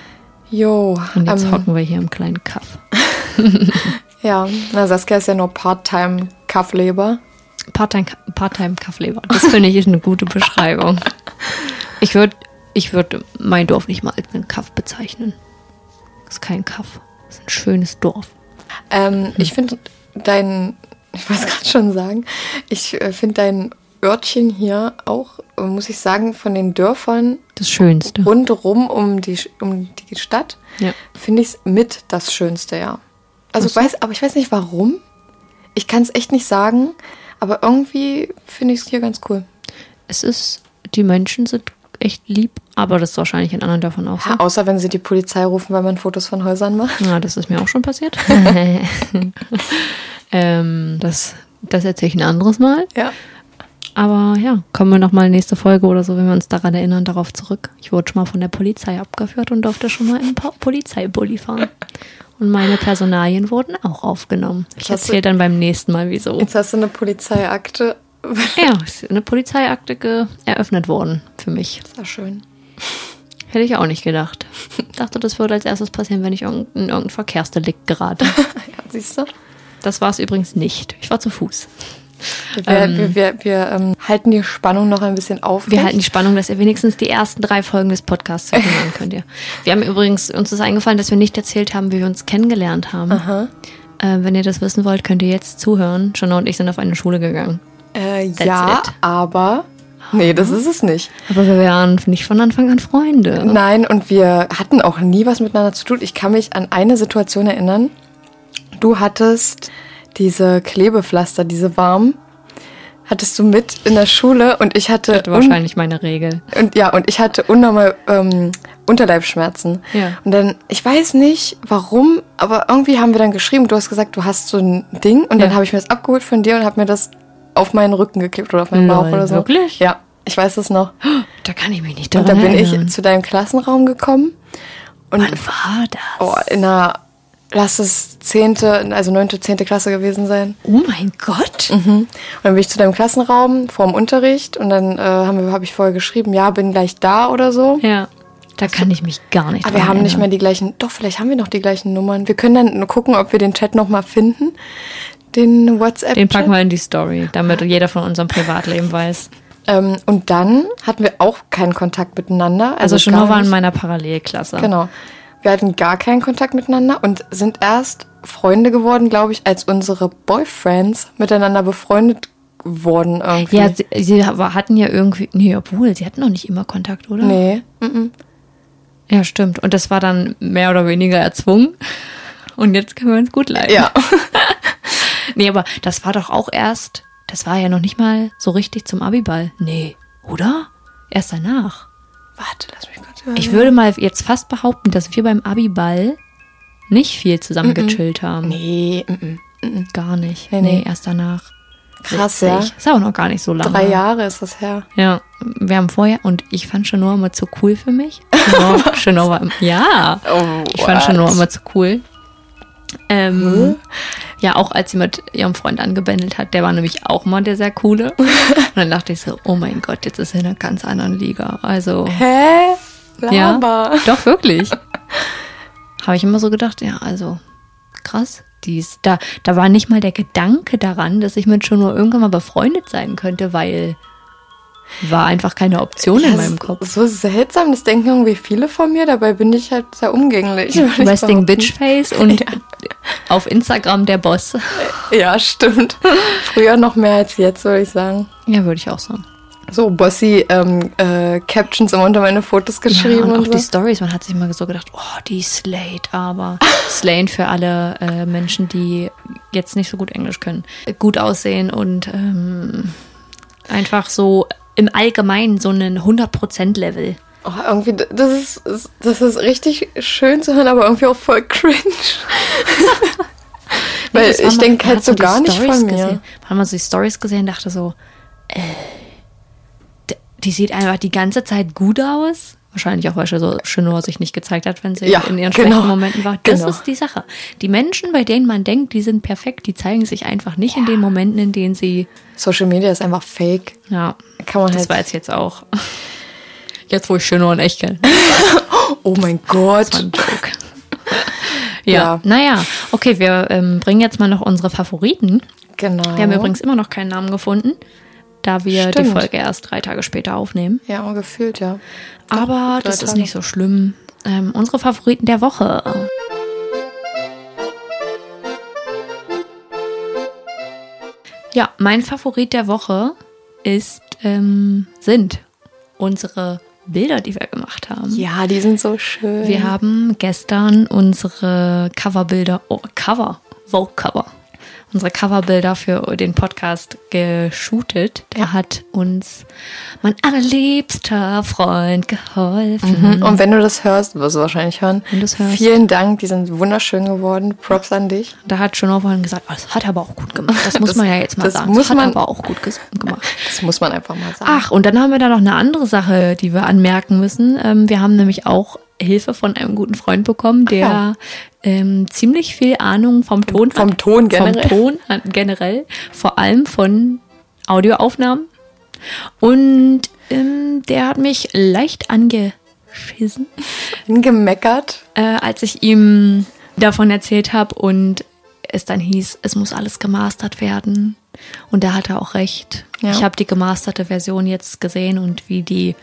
Jo. Und jetzt ähm, hocken wir hier im kleinen Kaff. Ja, na, Saskia ist ja nur Part-Time-Kaffleber. Part-Time Part Kaffleber. Das finde ich ist eine gute Beschreibung. Ich würde ich würd mein Dorf nicht mal als einen Kaff bezeichnen. Das ist kein Kaff. Das ist ein schönes Dorf. Ähm, Ich finde dein, ich wollte es gerade schon sagen, ich äh, finde dein Örtchen hier auch, muss ich sagen, von den Dörfern Das Schönste. rundherum um die, um die Stadt, Ja. finde ich es mit das Schönste, ja. Also ich weiß, aber ich weiß nicht warum. Ich kann es echt nicht sagen, aber irgendwie finde ich es hier ganz cool. Es ist, die Menschen sind echt lieb, aber das ist wahrscheinlich in anderen davon auch so. Ja, außer wenn sie die Polizei rufen, weil man Fotos von Häusern macht. Ja, das ist mir auch schon passiert. ähm, das das erzähle ich ein anderes Mal. Ja. Aber ja, kommen wir nochmal nächste Folge oder so, wenn wir uns daran erinnern, darauf zurück. Ich wurde schon mal von der Polizei abgeführt und durfte schon mal im Po- Polizeibully fahren. Und meine Personalien wurden auch aufgenommen. Ich erzähle dann beim nächsten Mal, wieso. Jetzt hast du eine Polizeiakte. Ja, ist eine Polizeiakte eröffnet worden für mich. Das war schön. Hätte ich auch nicht gedacht. Dachte, das würde als erstes passieren, wenn ich in irgendein Verkehrsdelikt gerate. Ja, siehst du? Das war es übrigens nicht. Ich war zu Fuß. Wir, wir, wir, wir ähm, halten die Spannung noch ein bisschen auf. Wir halten die Spannung, dass ihr wenigstens die ersten drei Folgen des Podcasts hören könnt. Ihr. Wir haben übrigens, uns ist eingefallen, dass wir nicht erzählt haben, wie wir uns kennengelernt haben. Äh, wenn ihr das wissen wollt, könnt ihr jetzt zuhören. Jana und ich sind auf eine Schule gegangen. Äh, ja, it. aber. Nee, das ist es nicht. Aber wir waren nicht von Anfang an Freunde. Nein, und wir hatten auch nie was miteinander zu tun. Ich kann mich an eine Situation erinnern. Du hattest diese Klebepflaster, diese warmen. hattest du mit in der Schule und ich hatte Das wahrscheinlich meine Regel. und ja und ich hatte unnormal ähm, Unterleibsschmerzen. Ja. Und dann ich weiß nicht warum, aber irgendwie haben wir dann geschrieben. Du hast gesagt, du hast so ein Ding und dann Ja. habe ich mir das abgeholt von dir und habe mir das auf meinen Rücken geklebt oder auf meinen Bauch Lol, oder so. wirklich? Ja, ich weiß das noch. Da kann ich mich nicht Und daran dann bin erinnern. ich zu deinem Klassenraum gekommen und Wann war das? oh, in einer lass es zehnte, also neunte, zehnte Klasse gewesen sein. Oh mein Gott. Mhm. Und dann bin ich zu deinem Klassenraum vor dem Unterricht und dann äh, haben wir, habe ich vorher geschrieben, ja, bin gleich da oder so. Ja. Da kann ich mich gar nicht Aber wir haben nicht mehr erinnern. die gleichen, doch, vielleicht haben wir noch die gleichen Nummern. Wir können dann gucken, ob wir den Chat nochmal finden. Den WhatsApp. Den packen wir in die Story, damit jeder von unserem Privatleben weiß. Ähm, und dann hatten wir auch keinen Kontakt miteinander. Also, Also, nur war in meiner Parallelklasse. Genau. Wir hatten gar keinen Kontakt miteinander und sind erst Freunde geworden, glaube ich, als unsere Boyfriends miteinander befreundet wurden irgendwie. Ja, sie, sie hatten ja irgendwie, nee, obwohl, sie hatten noch nicht immer Kontakt, oder? nee. Ja, stimmt. Und das war dann mehr oder weniger erzwungen. Und jetzt können wir uns gut leiden. Ja. Nee, aber das war doch auch erst, das war ja noch nicht mal so richtig zum Abiball. Nee, oder? Erst danach. Warte, lass mich kurz hören. Ich würde mal jetzt fast behaupten, dass wir beim Abiball nicht viel zusammen gechillt haben. Nee, mm, mm. Gar nicht. Nee, Nee, nee. erst danach. krass, ja. Ist auch noch gar nicht so lange. Drei Jahre ist das her. Ja, wir haben vorher, und ich fand Chanor immer zu cool für mich. Chanor, Chanor war, ja, Oh, ich fand? Chanor immer zu cool. Ähm, Ja, auch als sie mit ihrem Freund angebändelt hat, der war nämlich auch mal der sehr coole. Und dann dachte ich so, oh mein Gott, jetzt ist er in einer ganz anderen Liga. Also, Hä? ja, Laber. doch wirklich. Habe ich immer so gedacht, ja, also krass. Dies, da, da war nicht mal der Gedanke daran, dass ich mit Chanor irgendwann mal befreundet sein könnte, weil war einfach keine Option in Ja, meinem so- Kopf. So seltsam, das denken irgendwie viele von mir, dabei bin ich halt sehr umgänglich. Resting. Bitchface und auf Instagram der Boss. Ja, stimmt. Früher noch mehr als jetzt, würde ich sagen. Ja, würde ich auch sagen. So, Bossy ähm, äh, Captions immer unter meine Fotos Ja, geschrieben und auch und, die so. Stories, man hat sich immer so gedacht, oh, die Slate, aber Slane für alle äh, Menschen, die jetzt nicht so gut Englisch können, gut aussehen und ähm, einfach so im Allgemeinen so einen 100%-Level. Oh, irgendwie, das ist, das ist richtig schön zu hören, aber irgendwie auch voll cringe. Weil das war ich denke halt so gar nicht von mir. Gesehen. Man hat so die Stories gesehen dachte so, äh, die sieht einfach die ganze Zeit gut aus. Wahrscheinlich auch, weil sie so Chenor sich nicht gezeigt hat, wenn sie Ja, in ihren genau. schlechten Momenten war. Das Genau. ist die Sache. Die Menschen, bei denen man denkt, die sind perfekt, die zeigen sich einfach nicht in den Momenten, in denen sie, Social Media ist einfach fake. ja, Kann man das halt. war jetzt jetzt auch. Jetzt, wo ich Chenor in echt kenne. Oh mein Gott. Ein Joke. Ja, Ja. naja, okay, wir ähm, bringen jetzt mal noch unsere Favoriten. Genau. Wir haben übrigens immer noch keinen Namen gefunden, da wir die Stimmt. Folge erst drei Tage später aufnehmen. Ja, gefühlt, ja. Aber das ist nicht so schlimm. Ähm, unsere Favoriten der Woche. Ja, mein Favorit der Woche ist, ähm, sind unsere Bilder, die wir gemacht haben. Ja, die sind so schön. Wir haben gestern unsere Coverbilder, oh, Cover, Vogue Cover, unsere Coverbilder für den Podcast geshootet. Da hat uns mein allerliebster Freund geholfen. Mhm. Und wenn du das hörst, wirst du wahrscheinlich hören. Wenn du's hörst. Vielen Dank, die sind wunderschön geworden. Props an dich. Da hat schon vorhin gesagt, oh, das hat er aber auch gut gemacht. Das muss Das- man ja jetzt mal das sagen. muss das hat er man- aber auch gut gemacht. Das muss man einfach mal sagen. Ach, und dann haben wir da noch eine andere Sache, die wir anmerken müssen. Ähm, wir haben nämlich auch Hilfe von einem guten Freund bekommen, der Ja. ähm, ziemlich viel Ahnung vom Ton Vom hat. Ton generell. Vom Ton hat, generell. Vor allem von Audioaufnahmen. Und ähm, der hat mich leicht angeschissen Gemeckert. äh, als ich ihm davon erzählt habe und es dann hieß, es muss alles gemastert werden. Und da hat er auch recht. Ja. Ich habe die gemasterte Version jetzt gesehen und wie die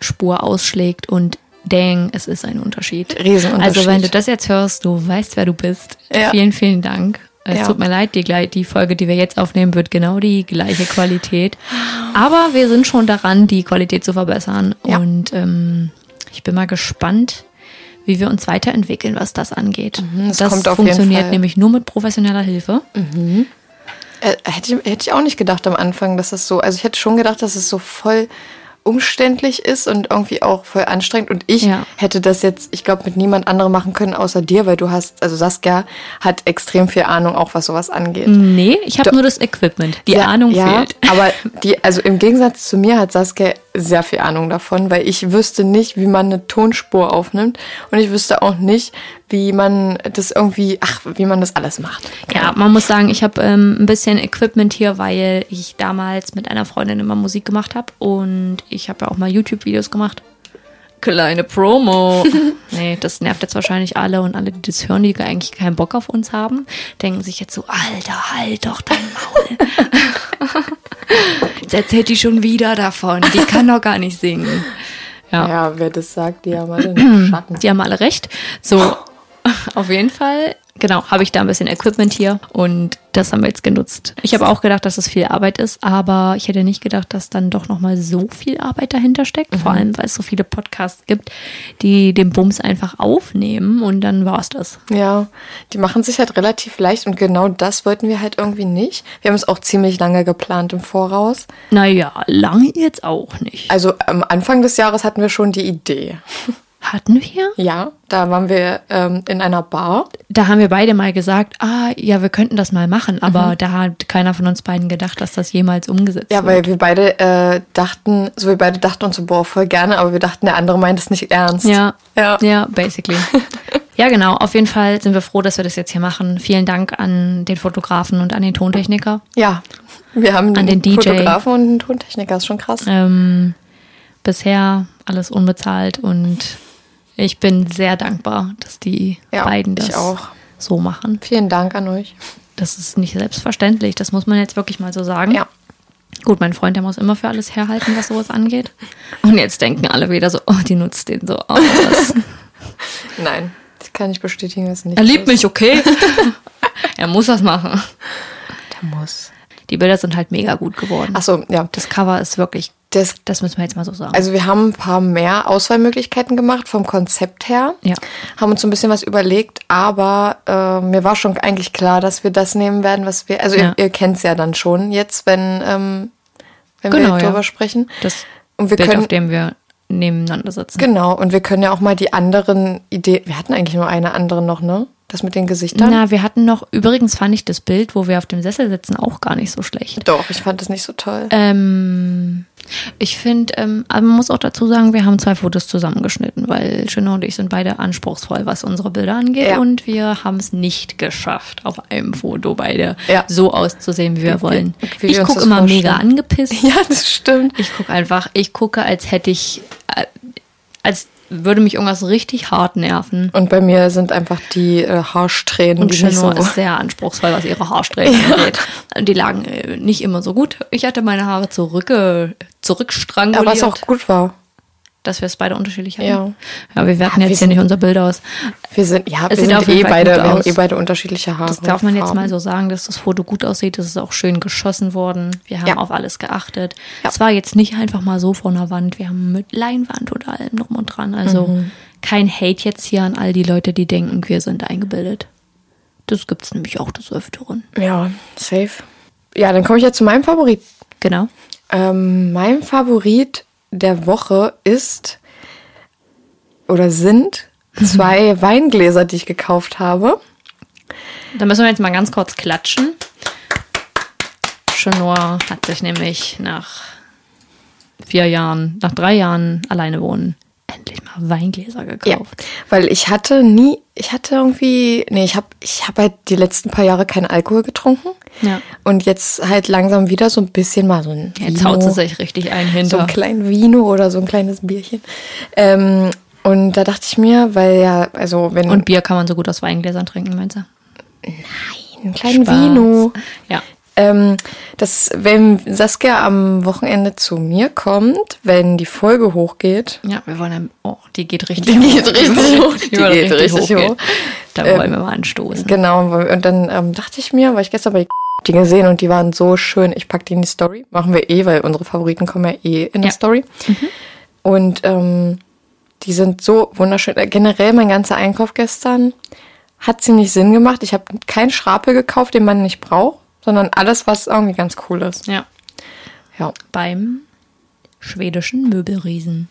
Spur ausschlägt und dang, es ist ein Unterschied. Riesenunterschied. Also wenn du das jetzt hörst, du weißt, wer du bist. Ja. Vielen, vielen Dank. Es Ja. tut mir leid, die, die Folge, die wir jetzt aufnehmen, wird genau die gleiche Qualität. Aber wir sind schon daran, die Qualität zu verbessern. Ja. Und ähm, ich bin mal gespannt, wie wir uns weiterentwickeln, was das angeht. Mhm, das jeden funktioniert nämlich nur mit professioneller Hilfe. Äh, hätte, ich, hätte ich auch nicht gedacht am Anfang, dass es so, also ich hätte schon gedacht, dass es so voll umständlich ist und irgendwie auch voll anstrengend. Und ich Ja. hätte das jetzt, ich glaube, mit niemand anderem machen können außer dir, weil du hast, also Saskia hat extrem viel Ahnung, auch was sowas angeht. Nee, ich habe nur das Equipment. Die Ja, Ahnung ja, fehlt. Aber die, also im Gegensatz zu mir hat Saskia sehr viel Ahnung davon, weil ich wüsste nicht, wie man eine Tonspur aufnimmt und ich wüsste auch nicht, wie man das irgendwie, ach, wie man das alles macht. Ja, man muss sagen, ich habe ähm, ein bisschen Equipment hier, weil ich damals mit einer Freundin immer Musik gemacht habe und ich habe ja auch mal YouTube-Videos gemacht. Kleine Promo. nee, das nervt jetzt wahrscheinlich alle und alle, die das hören, die eigentlich keinen Bock auf uns haben, denken sich jetzt so, Alter, halt doch dein Maul. jetzt erzählt die schon wieder davon. Die kann doch gar nicht singen. Ja. Ja, wer das sagt, die haben alle einen Schatten. Die haben alle recht. So, auf jeden Fall, genau, habe ich da ein bisschen Equipment hier und das haben wir jetzt genutzt. Ich habe auch gedacht, dass es viel Arbeit ist, aber ich hätte nicht gedacht, dass dann doch nochmal so viel Arbeit dahinter steckt. Vor allem, weil es so viele Podcasts gibt, die den Bums einfach aufnehmen und dann war es das. Ja, die machen sich halt relativ leicht und genau das wollten wir halt irgendwie nicht. Wir haben es auch ziemlich lange geplant im Voraus. Naja, lange jetzt auch nicht. Also am Anfang des Jahres hatten wir schon die Idee. Hatten wir? Ja, da waren wir ähm, in einer Bar. Da haben wir beide mal gesagt, ah, ja, wir könnten das mal machen, aber da hat keiner von uns beiden gedacht, dass das jemals umgesetzt Ja, wird. weil wir beide äh, dachten, so wir beide dachten uns so, boah, voll gerne, aber wir dachten, der andere meint es nicht ernst. Ja, Ja. ja, basically. ja, genau. Auf jeden Fall sind wir froh, dass wir das jetzt hier machen. Vielen Dank an den Fotografen und an den Tontechniker. Ja, wir haben An den DJ. Fotografen und einen Tontechniker, ist schon krass. Ähm, bisher alles unbezahlt und ich bin sehr dankbar, dass die Ja, beiden das auch. so machen. Vielen Dank an euch. Das ist nicht selbstverständlich. Das muss man jetzt wirklich mal so sagen. Ja. Gut, mein Freund, der muss immer für alles herhalten, was sowas angeht. Und jetzt denken alle wieder so, oh, die nutzt den so aus. Nein, das kann ich bestätigen, dass nicht er liebt mich, okay? er muss das machen. Der muss. Die Bilder sind halt mega gut geworden. Ach so, ja. Das Cover ist wirklich, Das, das müssen wir jetzt mal so sagen. also wir haben ein paar mehr Auswahlmöglichkeiten gemacht vom Konzept her. Ja. Haben uns so ein bisschen was überlegt, aber äh, mir war schon eigentlich klar, dass wir das nehmen werden, was wir. Also Ja. ihr, ihr kennt es ja dann schon jetzt, wenn, ähm, wenn Genau, wir ja. darüber sprechen. das Und wir Bild, können auf dem wir nebeneinander sitzen. Genau, und wir können ja auch mal die anderen Ideen. Wir hatten eigentlich nur eine andere noch, ne? Das mit den Gesichtern. Na, wir hatten noch, übrigens fand ich das Bild, wo wir auf dem Sessel sitzen, auch gar nicht so schlecht. Doch, ich fand das nicht so toll. Ähm, ich finde, ähm, aber man muss auch dazu sagen, wir haben zwei Fotos zusammengeschnitten, weil Gino und ich sind beide anspruchsvoll, was unsere Bilder angeht. Ja. Und wir haben es nicht geschafft, auf einem Foto beide Ja. so auszusehen, wie wir wollen. wie wir ich gucke immer vorstellen. mega angepisst. ja, das stimmt. Ich gucke einfach, ich gucke, als hätte ich, äh, als würde mich irgendwas richtig hart nerven. Und bei mir sind einfach die äh, Haarsträhnen, Und Chanel so. ist sehr anspruchsvoll, was ihre Haarsträhnen angeht. Die lagen äh, nicht immer so gut. Ich hatte meine Haare zurückge zurückstranguliert, Aber was auch gut war. Dass wir es beide unterschiedlich hatten. Ja. ja wir werten Ja, wir jetzt hier sind- nicht unser Bild aus. Wir sind, ja, Es wir sind eh beide, wir haben eh beide unterschiedliche Haare. Das darf man jetzt mal so sagen, dass das Foto gut aussieht. Das ist auch schön geschossen worden. Wir haben Ja. auf alles geachtet. Es war jetzt nicht einfach mal so vor einer Wand. Wir haben mit Leinwand und allem drum und dran. Also Mhm. kein Hate jetzt hier an all die Leute, die denken, wir sind eingebildet. Das gibt es nämlich auch des Öfteren. Ja, safe. Ja, dann komme ich jetzt zu meinem Favorit. Genau. Ähm, mein Favorit der Woche ist oder sind zwei Weingläser, die ich gekauft habe. Da müssen wir jetzt mal ganz kurz klatschen. Chenor hat sich nämlich nach vier Jahren, nach drei Jahren alleine wohnen, endlich mal Weingläser gekauft. weil ich hatte nie, ich hatte irgendwie, nee, ich habe ich hab halt die letzten paar Jahre keinen Alkohol getrunken. Ja. Und jetzt halt langsam wieder so ein bisschen mal so ein Jetzt Vino, haut sie sich richtig ein so hinter. ein kleinen Vino oder so ein kleines Bierchen. Ähm, und da dachte ich mir, weil ja, also wenn Und Bier kann man so gut aus Weingläsern trinken, meinst du? einen kleinen Spaß. Vino. Ja. Ähm, dass, wenn Saskia am Wochenende zu mir kommt, wenn die Folge hochgeht, Ja, wir wollen dann, oh, die geht richtig Die geht richtig hoch. Die, Die geht richtig hochgehen. hoch. Da Ähm, wollen wir mal anstoßen. genau, und dann ähm, dachte ich mir, weil ich gestern bei die gesehen und die waren so schön, ich pack die in die Story. Machen wir eh, weil unsere Favoriten kommen ja eh in der Ja. Story. Und ähm, die sind so wunderschön. Äh, Generell mein ganzer Einkauf gestern hat ziemlich Sinn gemacht. Ich habe keinen Schrapel gekauft, den man nicht braucht. Sondern alles, was irgendwie ganz cool ist. Ja. Ja. Beim schwedischen Möbelriesen.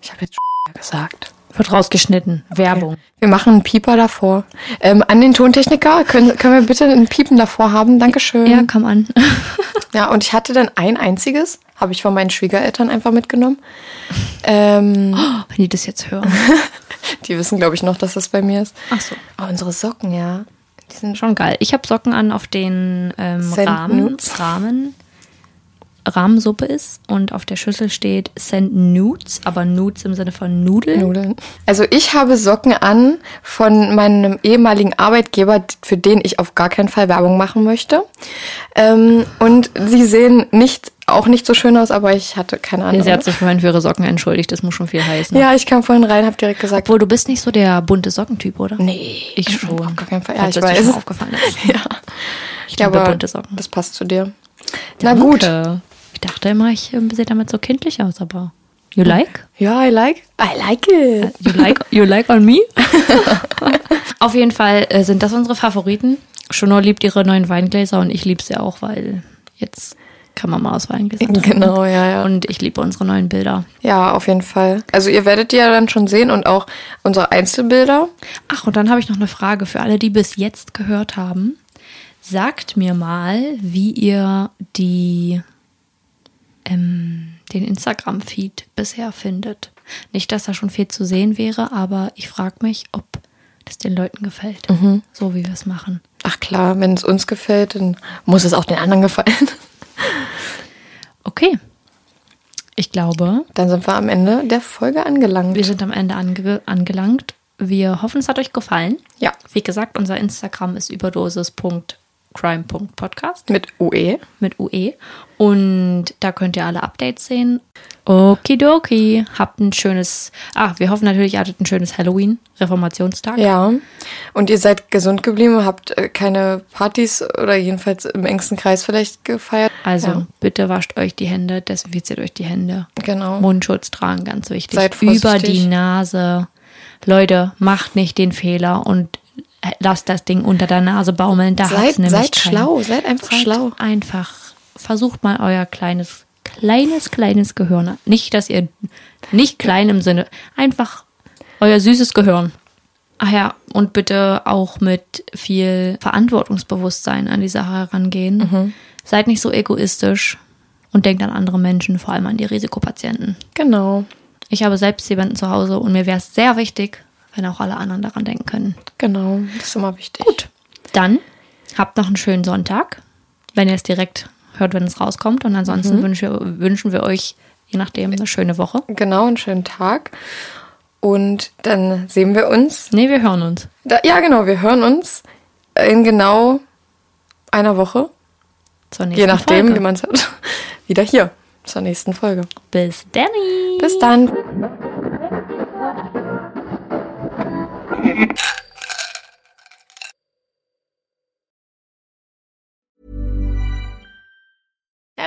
Ich habe jetzt gesagt. Wird rausgeschnitten. Werbung. Wir machen einen Pieper davor. Ähm, an den Tontechniker, können, können wir bitte einen Piepen davor haben? Dankeschön. Ja, komm an. Ja, und ich hatte dann ein einziges, habe ich von meinen Schwiegereltern einfach mitgenommen. Ähm, Wenn die das jetzt hören. die wissen, glaube ich, noch, dass das bei mir ist. Ach so. Oh, unsere Socken, ja. Die sind Schon geil. Ich habe Socken an, auf denen ähm, Rahmen. Rahmen, Rahmensuppe ist und auf der Schüssel steht Send Nudes, aber Nudes im Sinne von Nudeln. Nudeln. Also ich habe Socken an von meinem ehemaligen Arbeitgeber, für den ich auf gar keinen Fall Werbung machen möchte. Ähm, und sie sehen nicht, auch nicht so schön aus, aber ich hatte keine Ahnung. Sie hat sich vorhin für ihre Socken entschuldigt, das muss schon viel heißen. ja, ich kam vorhin rein, habe direkt gesagt, Obwohl, du bist nicht so der bunte Sockentyp, oder? nee, Ich schon. Auf gar keinen Fall. Ja, Falls ich das dir weiß. schon aufgefallen ist. Ja. Ich liebe aber bunte Socken. das passt zu dir. Na gut. Danke. Ich dachte immer, ich äh, sehe damit so kindlich aus, aber you like? Ja, I like. I like it. You like, you like on me? Auf jeden Fall äh, sind das unsere Favoriten. Shonor liebt ihre neuen Weingläser und ich liebe sie auch, weil jetzt kann man mal trinken. Genau, ja, ja. Und ich liebe unsere neuen Bilder. Ja, auf jeden Fall. Also ihr werdet die ja dann schon sehen und auch unsere Einzelbilder. Ach, und dann habe ich noch eine Frage für alle, die bis jetzt gehört haben. Sagt mir mal, wie ihr die, ähm, den Instagram-Feed bisher findet. Nicht, dass da schon viel zu sehen wäre, aber ich frage mich, ob das den Leuten gefällt. So wie wir es machen. Ach klar, wenn es uns gefällt, dann muss es auch den anderen gefallen. Okay. Ich glaube, Dann sind wir am Ende der Folge angelangt. wir sind am Ende ange angelangt. Wir hoffen, es hat euch gefallen. Ja. Wie gesagt, unser Instagram ist überdosis.crime.podcast. Mit UE. mit UE. Und da könnt ihr alle Updates sehen. Okidoki. Habt ein schönes, ach, wir hoffen natürlich, ihr hattet ein schönes Halloween, Reformationstag. Ja. Und ihr seid gesund geblieben, habt äh, keine Partys oder jedenfalls im engsten Kreis vielleicht gefeiert. Also Ja. bitte wascht euch die Hände, desinfiziert euch die Hände. Genau. Mundschutz tragen, ganz wichtig. Seid vorsichtig. Über die Nase. Leute, macht nicht den Fehler und lasst das Ding unter der Nase baumeln. Da hat's Seid, nämlich seid keinen. schlau, seid einfach Seid schlau. einfach. Versucht mal euer kleines, kleines, kleines Gehirn. Nicht, dass ihr nicht klein im Sinne, einfach euer süßes Gehirn. Ach ja, und bitte auch mit viel Verantwortungsbewusstsein an die Sache herangehen. Mhm. Seid nicht so egoistisch und denkt an andere Menschen, vor allem an die Risikopatienten. Genau. Ich habe selbst jemanden zu Hause und mir wäre es sehr wichtig, wenn auch alle anderen daran denken können. Genau. Das ist immer wichtig. Gut. Dann habt noch einen schönen Sonntag, wenn ihr es direkt hört, wenn es rauskommt. Und ansonsten Mhm. wünsche, wünschen wir euch, je nachdem, eine schöne Woche. Genau, einen schönen Tag. Und dann sehen wir uns. Nee, wir hören uns. Da, ja, genau, wir hören uns in genau einer Woche. Zur nächsten Je nachdem, Folge. wie man es hat. Wieder hier zur nächsten Folge. Bis Danny. Bis dann.